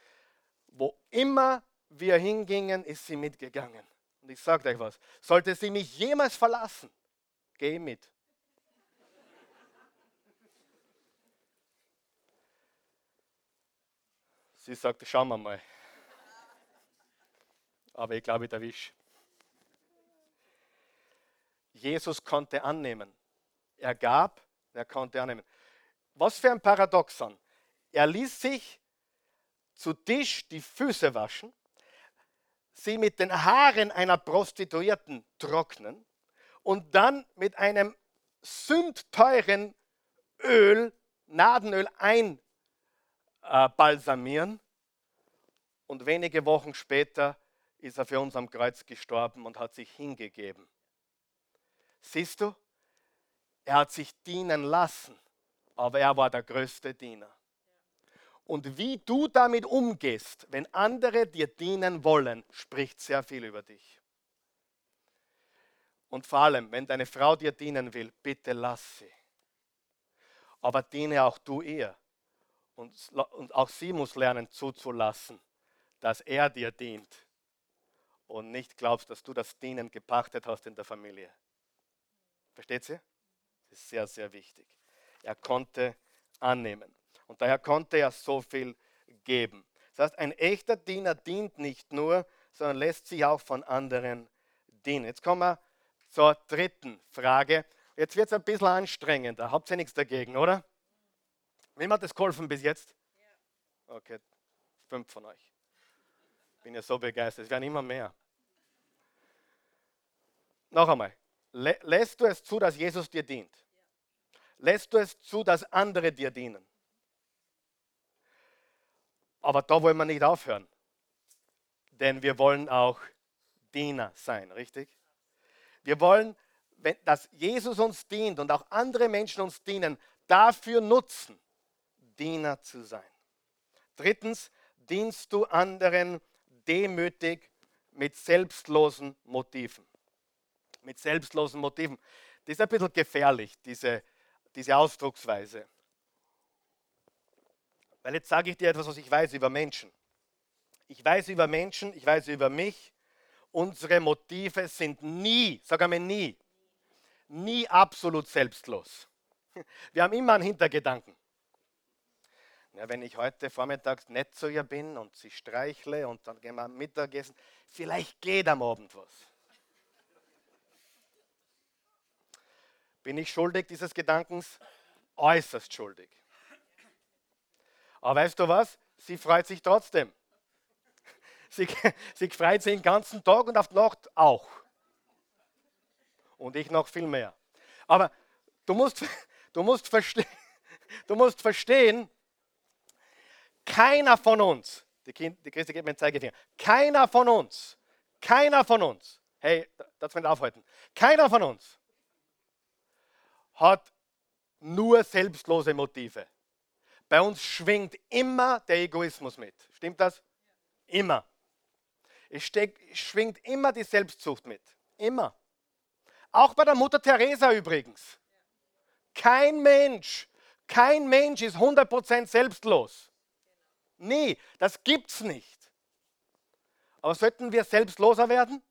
Wo immer wir hingingen, ist sie mitgegangen. Und ich sage euch was, sollte sie mich jemals verlassen, geh mit. Sie sagte, schauen wir mal. Aber ich glaube, ich erwische. Jesus konnte annehmen. Er gab, er konnte annehmen. Was für ein Paradoxon. Er ließ sich zu Tisch die Füße waschen, sie mit den Haaren einer Prostituierten trocknen und dann mit einem sündteuren Öl, Nadenöl ein äh, balsamieren. Und wenige Wochen später ist er für uns am Kreuz gestorben und hat sich hingegeben. Siehst du, er hat sich dienen lassen, aber er war der größte Diener. Und wie du damit umgehst, wenn andere dir dienen wollen, spricht sehr viel über dich. Und vor allem, wenn deine Frau dir dienen will, bitte lass sie. Aber diene auch du ihr. Und, und auch sie muss lernen zuzulassen, dass er dir dient und nicht glaubst, dass du das Dienen gepachtet hast in der Familie. Versteht sie? Das ist sehr, sehr wichtig. Er konnte annehmen. Und daher konnte er so viel geben. Das heißt, ein echter Diener dient nicht nur, sondern lässt sich auch von anderen dienen. Jetzt kommen wir zur dritten Frage. Jetzt wird es ein bisschen anstrengender. Habt ihr nichts dagegen, oder? Wem hat das geholfen bis jetzt? Okay, fünf von euch. Bin ja so begeistert. Es werden immer mehr. Noch einmal. Lässt du es zu, dass Jesus dir dient? Lässt du es zu, dass andere dir dienen? Aber da wollen wir nicht aufhören. Denn wir wollen auch Diener sein, richtig? Wir wollen, dass Jesus uns dient und auch andere Menschen uns dienen, dafür nutzen, Diener zu sein. Drittens, dienst du anderen demütig mit selbstlosen Motiven. Mit selbstlosen Motiven. Das ist ein bisschen gefährlich, diese, diese Ausdrucksweise. Weil jetzt sage ich dir etwas, was ich weiß über Menschen. Ich weiß über Menschen, ich weiß über mich. Unsere Motive sind nie, sag einmal nie, nie absolut selbstlos. Wir haben immer einen Hintergedanken. Ja, wenn ich heute vormittags nett zu ihr bin und sie streichle und dann gehen wir Mittagessen, vielleicht geht am Abend was. Bin ich schuldig dieses Gedankens? Äußerst schuldig. Aber weißt du was? Sie freut sich trotzdem. Sie, sie freut sich den ganzen Tag und auf die Nacht auch. Und ich noch viel mehr. Aber du musst, du musst, verste du musst verstehen, keiner von uns, die, kind, die Christi gibt mir einen Zeigefinger, keiner von uns, keiner von uns, hey, das will ich aufhalten, keiner von uns hat nur selbstlose Motive. Bei uns schwingt immer der Egoismus mit. Stimmt das? Immer. Es steck, schwingt immer die Selbstsucht mit. Immer. Auch bei der Mutter Teresa übrigens. Kein Mensch, kein Mensch ist 100% selbstlos. Nie, das gibt's nicht. Aber sollten wir selbstloser werden?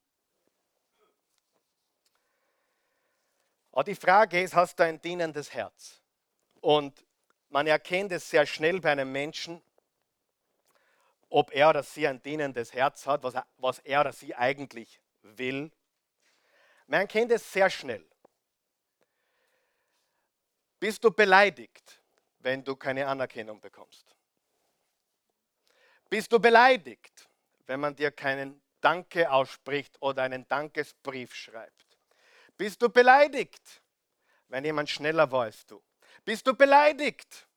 Aber die Frage ist, hast du ein dienendes Herz? Und man erkennt es sehr schnell bei einem Menschen, ob er oder sie ein dienendes Herz hat, was er, was er oder sie eigentlich will. Man kennt es sehr schnell. Bist du beleidigt, wenn du keine Anerkennung bekommst? Bist du beleidigt, wenn man dir keinen Danke ausspricht oder einen Dankesbrief schreibt? Bist du beleidigt, wenn jemand schneller war als du? Bist du beleidigt,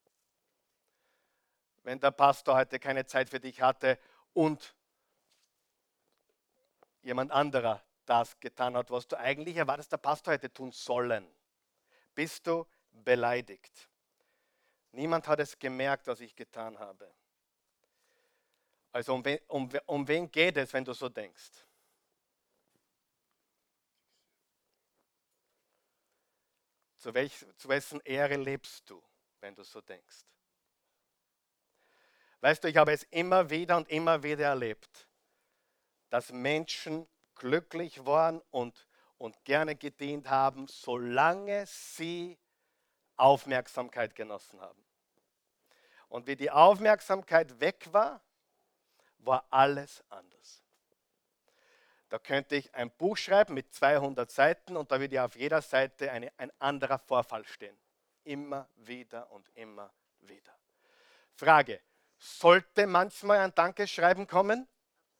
wenn der Pastor heute keine Zeit für dich hatte und jemand anderer das getan hat, was du eigentlich erwartest, der Pastor hätte tun sollen? Bist du beleidigt? Niemand hat es gemerkt, was ich getan habe. Also um wen, um, um wen geht es, wenn du so denkst? Zu, welch, zu wessen Ehre lebst du, wenn du so denkst? Weißt du, ich habe es immer wieder und immer wieder erlebt, dass Menschen glücklich waren und, und gerne gedient haben, solange sie Aufmerksamkeit genossen haben. Und wie die Aufmerksamkeit weg war, war alles anders. Da könnte ich ein Buch schreiben mit 200 Seiten und da würde auf jeder Seite eine, ein anderer Vorfall stehen. Immer wieder und immer wieder. Frage, sollte manchmal ein Dankeschreiben kommen?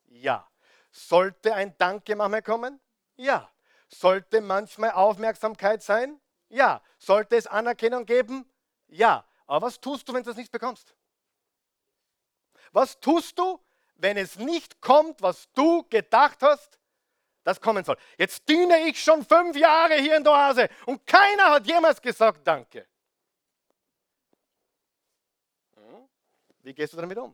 Ja. Sollte ein Danke manchmal kommen? Ja. Sollte manchmal Aufmerksamkeit sein? Ja. Sollte es Anerkennung geben? Ja. Aber was tust du, wenn du das nicht bekommst? Was tust du, wenn es nicht kommt, was du gedacht hast, das kommen soll. Jetzt diene ich schon fünf Jahre hier in der Oase und keiner hat jemals gesagt Danke. Hm? Wie gehst du damit um?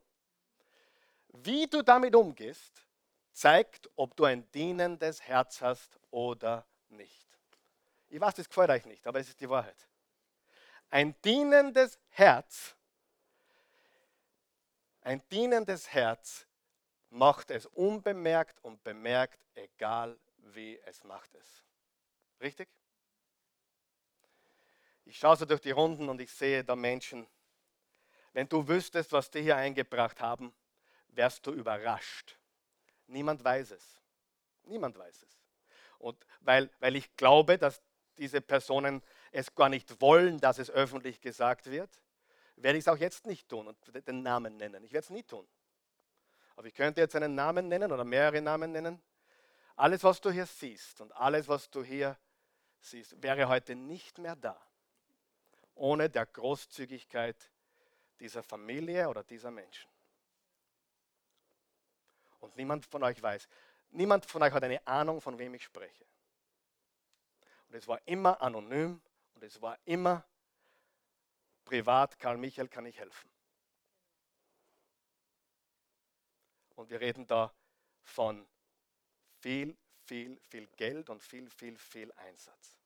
Wie du damit umgehst, zeigt, ob du ein dienendes Herz hast oder nicht. Ich weiß, das gefällt euch nicht, aber es ist die Wahrheit. Ein dienendes Herz, ein dienendes Herz macht es unbemerkt und bemerkt, egal wie es macht es. Richtig? Ich schaue so durch die Runden und ich sehe da Menschen. Wenn du wüsstest, was die hier eingebracht haben, wärst du überrascht. Niemand weiß es. Niemand weiß es. Und weil, weil ich glaube, dass diese Personen es gar nicht wollen, dass es öffentlich gesagt wird, werde ich es auch jetzt nicht tun und den Namen nennen. Ich werde es nie tun. Aber ich könnte jetzt einen Namen nennen oder mehrere Namen nennen. Alles, was du hier siehst und alles, was du hier siehst, wäre heute nicht mehr da, ohne der Großzügigkeit dieser Familie oder dieser Menschen. Und niemand von euch weiß, niemand von euch hat eine Ahnung, von wem ich spreche. Und es war immer anonym und es war immer privat, Karl Michael, kann ich helfen. Und wir reden da von viel, viel, viel Geld und viel, viel, viel Einsatz.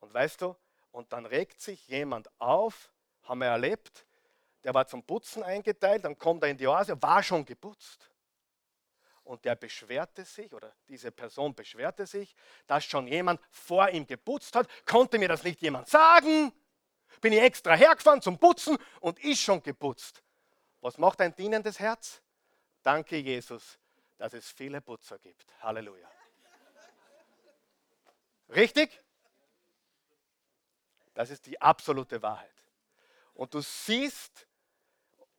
Und weißt du, und dann regt sich jemand auf, haben wir erlebt, der war zum Putzen eingeteilt, dann kommt er in die Oase, war schon geputzt. Und der beschwerte sich, oder diese Person beschwerte sich, dass schon jemand vor ihm geputzt hat. Konnte mir das nicht jemand sagen? Bin ich extra hergefahren zum Putzen und ist schon geputzt. Was macht ein dienendes Herz? Danke, Jesus, dass es viele Putzer gibt. Halleluja. Richtig? Das ist die absolute Wahrheit. Und du siehst,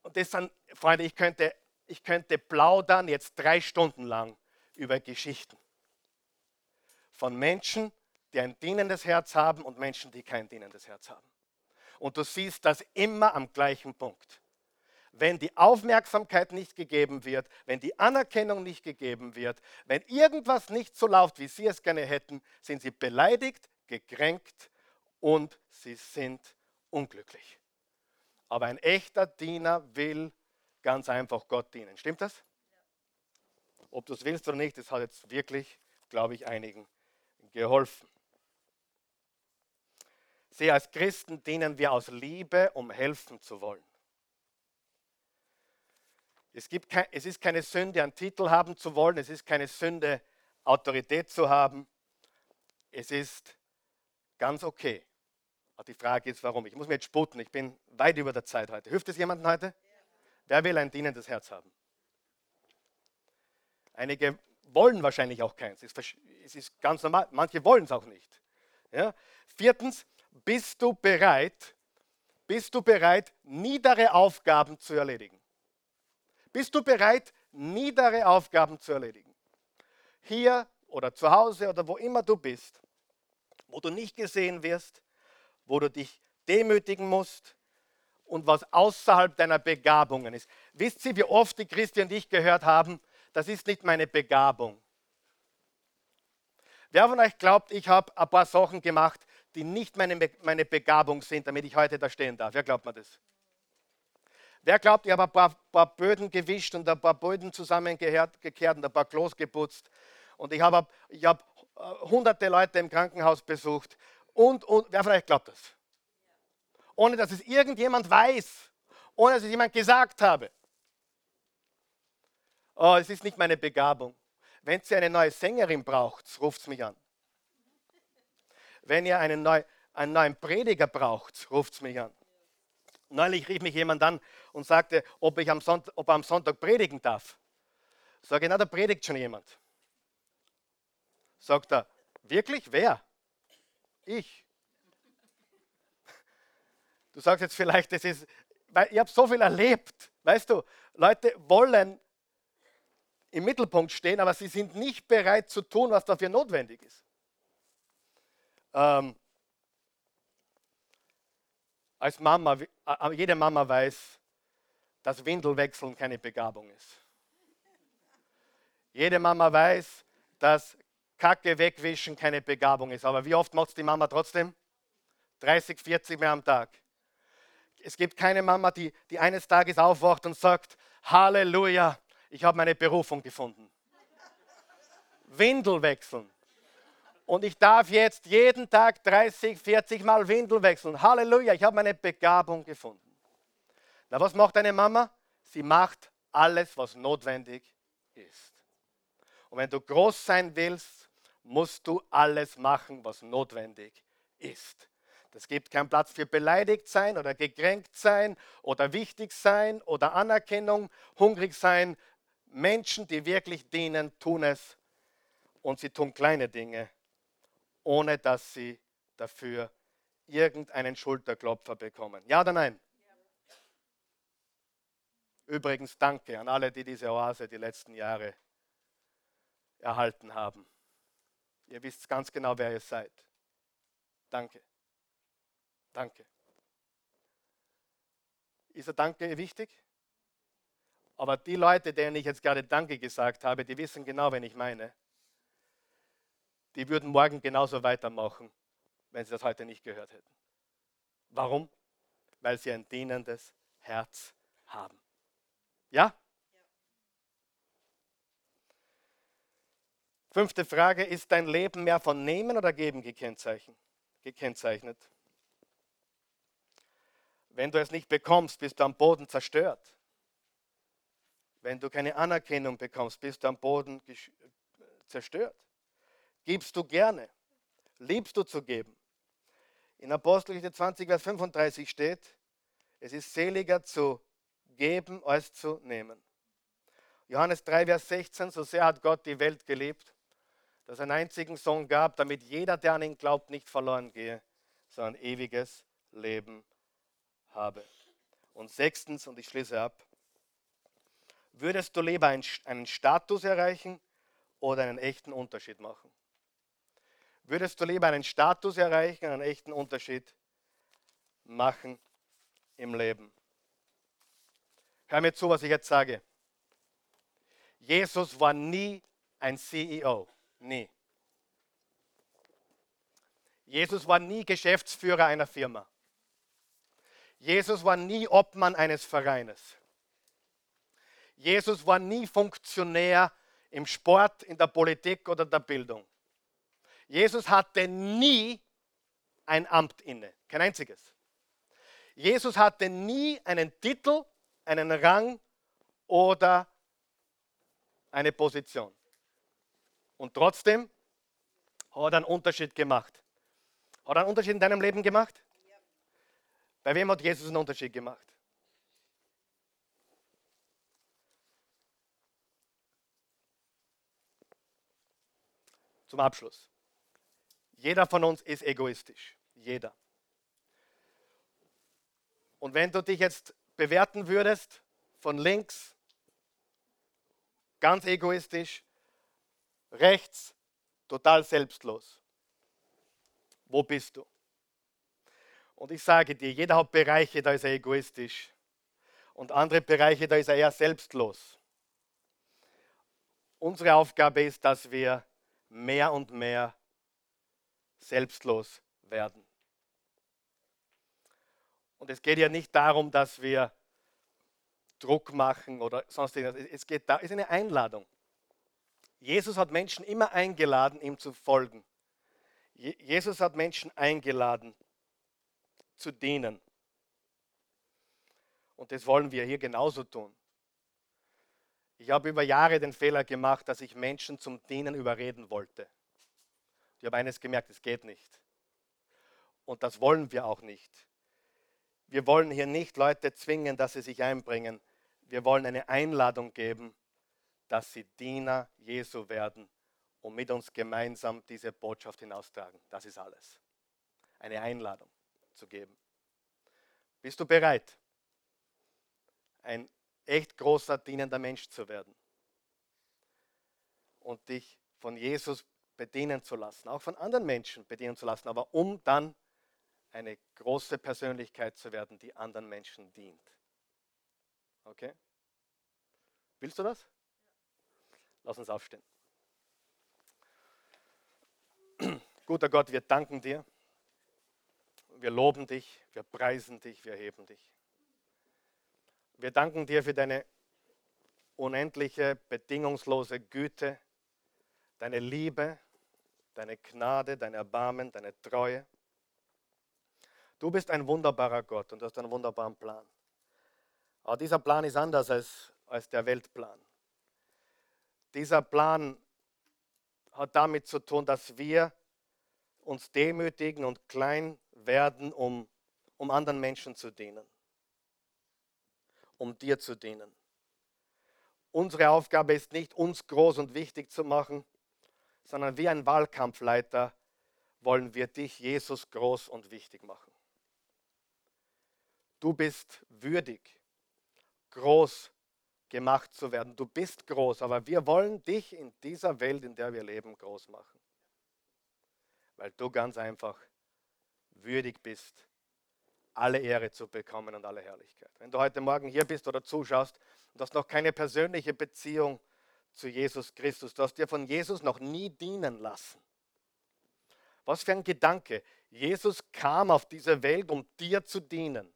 und das sind, Freunde, ich könnte, ich könnte plaudern jetzt drei Stunden lang über Geschichten von Menschen, die ein dienendes Herz haben und Menschen, die kein dienendes Herz haben. Und du siehst das immer am gleichen Punkt. Wenn die Aufmerksamkeit nicht gegeben wird, wenn die Anerkennung nicht gegeben wird, wenn irgendwas nicht so läuft, wie sie es gerne hätten, sind sie beleidigt, gekränkt und sie sind unglücklich. Aber ein echter Diener will ganz einfach Gott dienen. Stimmt das? Ob du es willst oder nicht, das hat jetzt wirklich, glaube ich, einigen geholfen. Sie als Christen dienen wir aus Liebe, um helfen zu wollen. Es, gibt es ist keine Sünde, einen Titel haben zu wollen. Es ist keine Sünde, Autorität zu haben. Es ist ganz okay, die Frage ist, warum. Ich muss mir jetzt sputen, ich bin weit über der Zeit heute. Hilft es jemandem heute? Ja. Wer will ein dienendes Herz haben? Einige wollen wahrscheinlich auch keins. Es ist ganz normal. Manche wollen es auch nicht. Ja? Viertens, bist du bereit, bist du bereit, niedere Aufgaben zu erledigen? Bist du bereit, niedere Aufgaben zu erledigen? Hier oder zu Hause oder wo immer du bist, wo du nicht gesehen wirst, wo du dich demütigen musst und was außerhalb deiner Begabungen ist. Wisst ihr, wie oft die Christi und ich gehört haben, das ist nicht meine Begabung. Wer von euch glaubt, ich habe ein paar Sachen gemacht, die nicht meine, meine Begabung sind, damit ich heute da stehen darf? Wer glaubt mir das? Wer glaubt, ich habe ein paar, paar Böden gewischt und ein paar Böden zusammengekehrt und ein paar Klos geputzt und ich habe ich hab äh, hunderte Leute im Krankenhaus besucht und, und wer euch glaubt das? Ohne dass es irgendjemand weiß, ohne dass es jemand gesagt habe. Oh, es ist nicht meine Begabung. Wenn ihr eine neue Sängerin braucht, ruft mich an. Wenn ihr einen, neu, einen neuen Prediger braucht, ruft mich an. Neulich rief mich jemand an und sagte, ob, ich am Sonntag, ob er am Sonntag predigen darf. Sage na, da predigt schon jemand. Sagt er, wirklich? Wer? Ich. Du sagst jetzt vielleicht, das ist, weil ich habe so viel erlebt. Weißt du, Leute wollen im Mittelpunkt stehen, aber sie sind nicht bereit zu tun, was dafür notwendig ist. Ähm, als Mama, äh, jede Mama weiß, dass Windelwechseln keine Begabung ist. Jede Mama weiß, dass Kacke wegwischen keine Begabung ist. Aber wie oft macht es die Mama trotzdem? 30, 40 mehr am Tag. Es gibt keine Mama, die, die eines Tages aufwacht und sagt, Halleluja, ich habe meine Berufung gefunden. Windel wechseln. Und ich darf jetzt jeden Tag 30, 40 Mal Windel wechseln. Halleluja, ich habe meine Begabung gefunden. Na, was macht eine Mama? Sie macht alles, was notwendig ist. Und wenn du groß sein willst, musst du alles machen, was notwendig ist. Es gibt keinen Platz für beleidigt sein oder gekränkt sein oder wichtig sein oder Anerkennung, hungrig sein. Menschen, die wirklich dienen, tun es und sie tun kleine Dinge, ohne dass sie dafür irgendeinen Schulterklopfer bekommen. Ja oder nein? Übrigens danke an alle, die diese Oase die letzten Jahre erhalten haben. Ihr wisst ganz genau, wer ihr seid. Danke. Danke. Ist der Danke wichtig? Aber die Leute, denen ich jetzt gerade Danke gesagt habe, die wissen genau, wen ich meine. Die würden morgen genauso weitermachen, wenn sie das heute nicht gehört hätten. Warum? Weil sie ein dienendes Herz haben. Ja? Fünfte Frage, ist dein Leben mehr von Nehmen oder Geben gekennzeichnet? Wenn du es nicht bekommst, bist du am Boden zerstört. Wenn du keine Anerkennung bekommst, bist du am Boden zerstört. Gibst du gerne? Liebst du zu geben? In Apostelgeschichte 20, Vers 35 steht, es ist seliger zu geben als zu nehmen. Johannes 3, Vers 16, so sehr hat Gott die Welt geliebt, dass er einen einzigen Sohn gab, damit jeder, der an ihn glaubt, nicht verloren gehe, sondern ewiges Leben habe. Und sechstens, und ich schließe ab, würdest du lieber einen Status erreichen oder einen echten Unterschied machen? Würdest du lieber einen Status erreichen, einen echten Unterschied machen im Leben? Hör mir zu, was ich jetzt sage. Jesus war nie ein CEO, nie. Jesus war nie Geschäftsführer einer Firma. Jesus war nie Obmann eines Vereines. Jesus war nie Funktionär im Sport, in der Politik oder der Bildung. Jesus hatte nie ein Amt inne, kein einziges. Jesus hatte nie einen Titel, einen Rang oder eine Position. Und trotzdem hat er einen Unterschied gemacht. Hat er einen Unterschied in deinem Leben gemacht? Bei wem hat Jesus einen Unterschied gemacht? Zum Abschluss. Jeder von uns ist egoistisch. Jeder. Und wenn du dich jetzt bewerten würdest von links, ganz egoistisch, rechts, total selbstlos, wo bist du? Und ich sage dir, jeder hat Bereiche, da ist er egoistisch. Und andere Bereiche, da ist er eher selbstlos. Unsere Aufgabe ist, dass wir mehr und mehr selbstlos werden. Und es geht ja nicht darum, dass wir Druck machen oder sonst irgendwas. Es geht da, es ist eine Einladung. Jesus hat Menschen immer eingeladen, ihm zu folgen. Jesus hat Menschen eingeladen, zu dienen. Und das wollen wir hier genauso tun. Ich habe über Jahre den Fehler gemacht, dass ich Menschen zum Dienen überreden wollte. Ich habe eines gemerkt, es geht nicht. Und das wollen wir auch nicht. Wir wollen hier nicht Leute zwingen, dass sie sich einbringen. Wir wollen eine Einladung geben, dass sie Diener Jesu werden und mit uns gemeinsam diese Botschaft hinaustragen. Das ist alles. Eine Einladung zu geben. Bist du bereit, ein echt großer, dienender Mensch zu werden und dich von Jesus bedienen zu lassen, auch von anderen Menschen bedienen zu lassen, aber um dann eine große Persönlichkeit zu werden, die anderen Menschen dient. Okay? Willst du das? Lass uns aufstehen. Guter Gott, wir danken dir wir loben dich, wir preisen dich, wir heben dich. Wir danken dir für deine unendliche, bedingungslose Güte, deine Liebe, deine Gnade, dein Erbarmen, deine Treue. Du bist ein wunderbarer Gott und du hast einen wunderbaren Plan. Aber dieser Plan ist anders als, als der Weltplan. Dieser Plan hat damit zu tun, dass wir uns demütigen und klein werden, um, um anderen Menschen zu dienen, um dir zu dienen. Unsere Aufgabe ist nicht, uns groß und wichtig zu machen, sondern wie ein Wahlkampfleiter wollen wir dich, Jesus, groß und wichtig machen. Du bist würdig, groß gemacht zu werden. Du bist groß, aber wir wollen dich in dieser Welt, in der wir leben, groß machen. Weil du ganz einfach würdig bist, alle Ehre zu bekommen und alle Herrlichkeit. Wenn du heute Morgen hier bist oder zuschaust und hast noch keine persönliche Beziehung zu Jesus Christus, du hast dir von Jesus noch nie dienen lassen. Was für ein Gedanke. Jesus kam auf diese Welt, um dir zu dienen.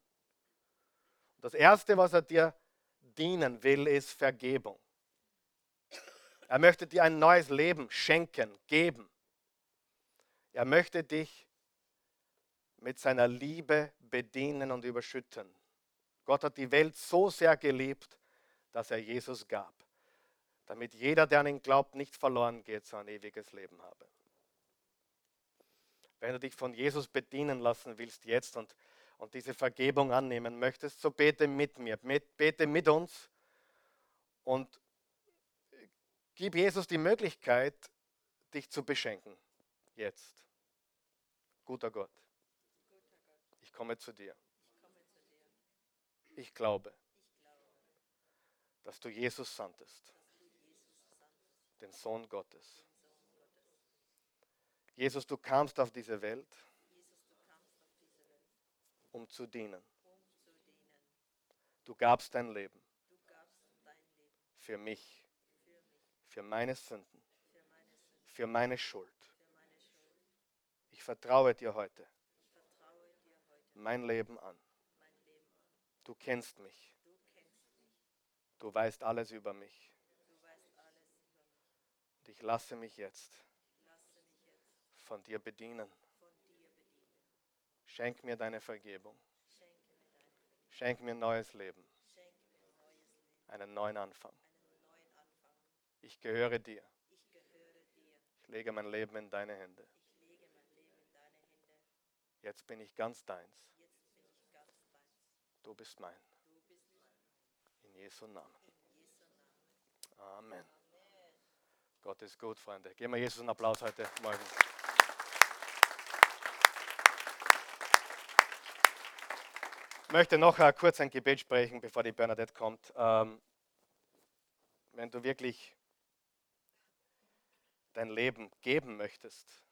Das Erste, was er dir dienen will, ist Vergebung. Er möchte dir ein neues Leben schenken, geben. Er möchte dich mit seiner Liebe bedienen und überschütten. Gott hat die Welt so sehr geliebt, dass er Jesus gab, damit jeder, der an ihn glaubt, nicht verloren geht, sondern ein ewiges Leben habe. Wenn du dich von Jesus bedienen lassen willst jetzt und und diese Vergebung annehmen möchtest, so bete mit mir, bete mit uns und gib Jesus die Möglichkeit, dich zu beschenken. Jetzt. Guter Gott, ich komme zu dir. Ich glaube, dass du Jesus sandtest, den Sohn Gottes. Jesus, du kamst auf diese Welt um zu dienen. Du gabst dein Leben für mich, für meine Sünden, für meine Schuld. Ich vertraue dir heute mein Leben an. Du kennst mich. Du weißt alles über mich. Und ich lasse mich jetzt von dir bedienen. Schenk mir deine Vergebung. Schenk mir neues Leben. Einen neuen Anfang. Ich gehöre dir. Ich lege mein Leben in deine Hände. Jetzt bin ich ganz deins. Du bist mein. In Jesu Namen. Amen. Gott ist gut, Freunde. Geben wir Jesus einen Applaus heute Morgen. Möchte noch uh, kurz ein Gebet sprechen, bevor die Bernadette kommt. Ähm, wenn du wirklich dein Leben geben möchtest.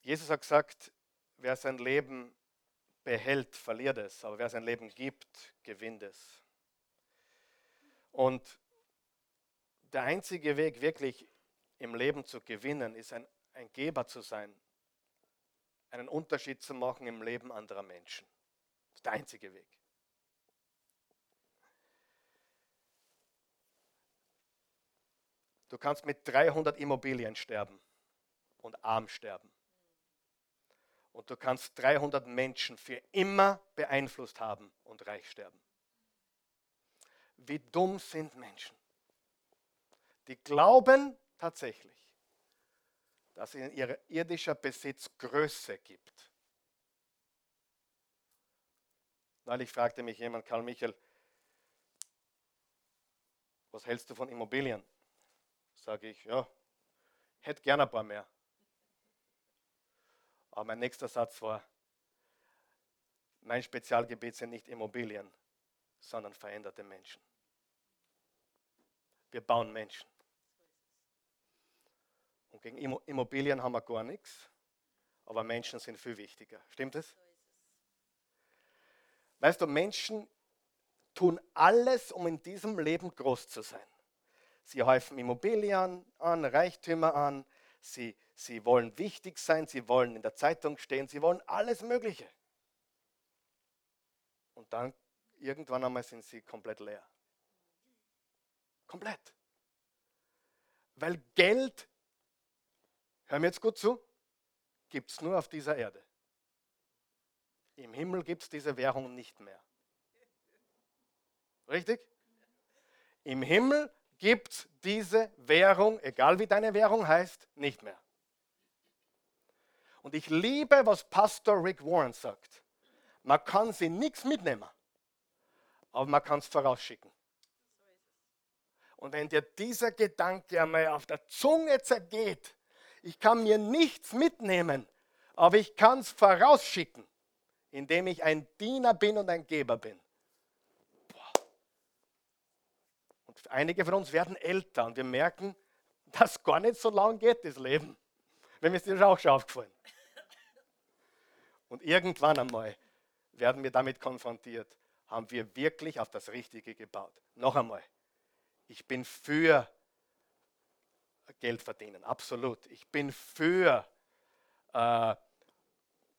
Jesus hat gesagt, wer sein Leben behält, verliert es, aber wer sein Leben gibt, gewinnt es. Und der einzige Weg, wirklich im Leben zu gewinnen, ist ein, ein Geber zu sein, einen Unterschied zu machen im Leben anderer Menschen. Das ist der einzige Weg. Du kannst mit 300 Immobilien sterben und arm sterben. Und du kannst 300 Menschen für immer beeinflusst haben und reich sterben. Wie dumm sind Menschen, die glauben tatsächlich, dass ihnen ihr irdischer Besitz Größe gibt Neulich fragte mich jemand, Karl Michael, was hältst du von Immobilien? Sage ich, ja, hätte gerne ein paar mehr. Aber mein nächster Satz war, mein Spezialgebiet sind nicht Immobilien, sondern veränderte Menschen. Wir bauen Menschen. Und gegen Immobilien haben wir gar nichts, aber Menschen sind viel wichtiger. Stimmt es? Weißt du, Menschen tun alles, um in diesem Leben groß zu sein. Sie häufen Immobilien an, Reichtümer an, sie, sie wollen wichtig sein, sie wollen in der Zeitung stehen, sie wollen alles Mögliche. Und dann irgendwann einmal sind sie komplett leer. Komplett. Weil Geld, hör mir jetzt gut zu, gibt es nur auf dieser Erde. Im Himmel gibt es diese Währung nicht mehr. Richtig? Im Himmel gibt es diese Währung, egal wie deine Währung heißt, nicht mehr. Und ich liebe, was Pastor Rick Warren sagt. Man kann sie nichts mitnehmen, aber man kann es vorausschicken. Und wenn dir dieser Gedanke einmal auf der Zunge zergeht, ich kann mir nichts mitnehmen, aber ich kann es vorausschicken, indem ich ein Diener bin und ein Geber bin. Und einige von uns werden älter und wir merken, dass gar nicht so lang geht, das Leben. Wenn mir ist dir auch schon aufgefallen. Und irgendwann einmal werden wir damit konfrontiert, haben wir wirklich auf das Richtige gebaut. Noch einmal, ich bin für Geld verdienen, absolut. Ich bin für äh,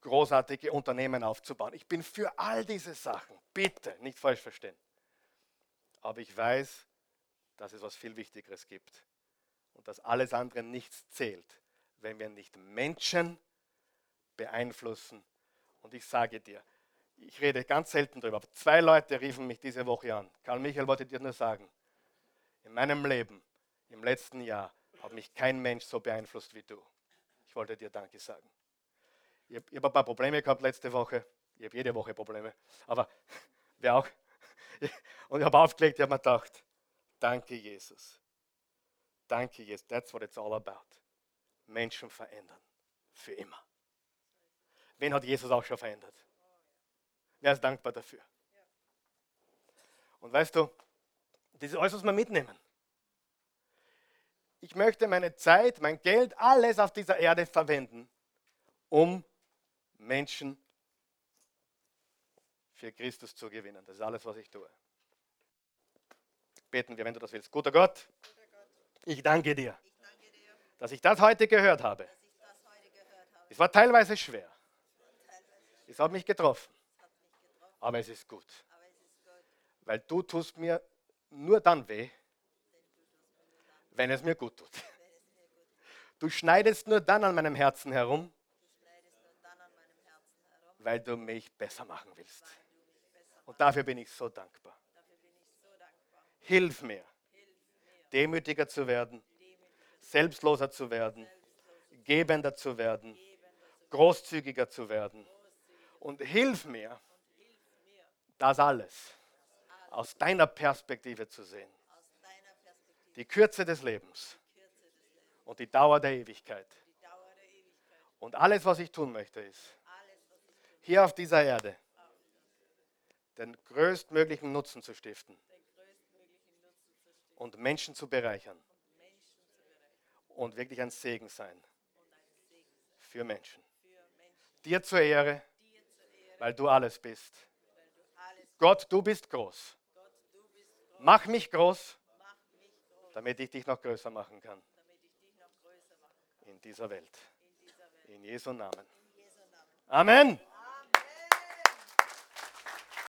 großartige Unternehmen aufzubauen. Ich bin für all diese Sachen. Bitte, nicht falsch verstehen. Aber ich weiß, dass es was viel Wichtigeres gibt und dass alles andere nichts zählt, wenn wir nicht Menschen beeinflussen. Und ich sage dir, ich rede ganz selten darüber, zwei Leute riefen mich diese Woche an. Karl Michael wollte dir nur sagen, in meinem Leben, im letzten Jahr, hat mich kein Mensch so beeinflusst wie du. Ich wollte dir Danke sagen. Ich habe hab ein paar Probleme gehabt letzte Woche. Ich habe jede Woche Probleme. Aber wer auch. Und ich habe aufgelegt, ich habe mir gedacht, danke Jesus. Danke Jesus. That's what it's all about. Menschen verändern. Für immer. Wen hat Jesus auch schon verändert? Wer ist dankbar dafür? Und weißt du, das ist alles, was wir mitnehmen. Ich möchte meine Zeit, mein Geld, alles auf dieser Erde verwenden, um Menschen für Christus zu gewinnen. Das ist alles, was ich tue. Beten wir, wenn du das willst. Guter Gott, ich danke dir, dass ich das heute gehört habe. Es war teilweise schwer. Es hat mich getroffen. Aber es ist gut. Weil du tust mir nur dann weh, wenn es mir gut tut. Du schneidest nur dann an meinem Herzen herum, weil du mich besser machen willst. Und dafür bin ich so dankbar. Hilf mir, demütiger zu werden, selbstloser zu werden, gebender zu werden, großzügiger zu werden. Und hilf mir, das alles aus deiner Perspektive zu sehen. Die Kürze des Lebens und die Dauer der Ewigkeit. Und alles, was ich tun möchte, ist, hier auf dieser Erde den größtmöglichen Nutzen zu stiften und Menschen zu bereichern und wirklich ein Segen sein für Menschen. Dir zur Ehre, weil du alles bist. Gott, du bist groß. Mach mich groß, damit ich dich noch größer machen kann. In dieser Welt. In Jesu Namen. Amen.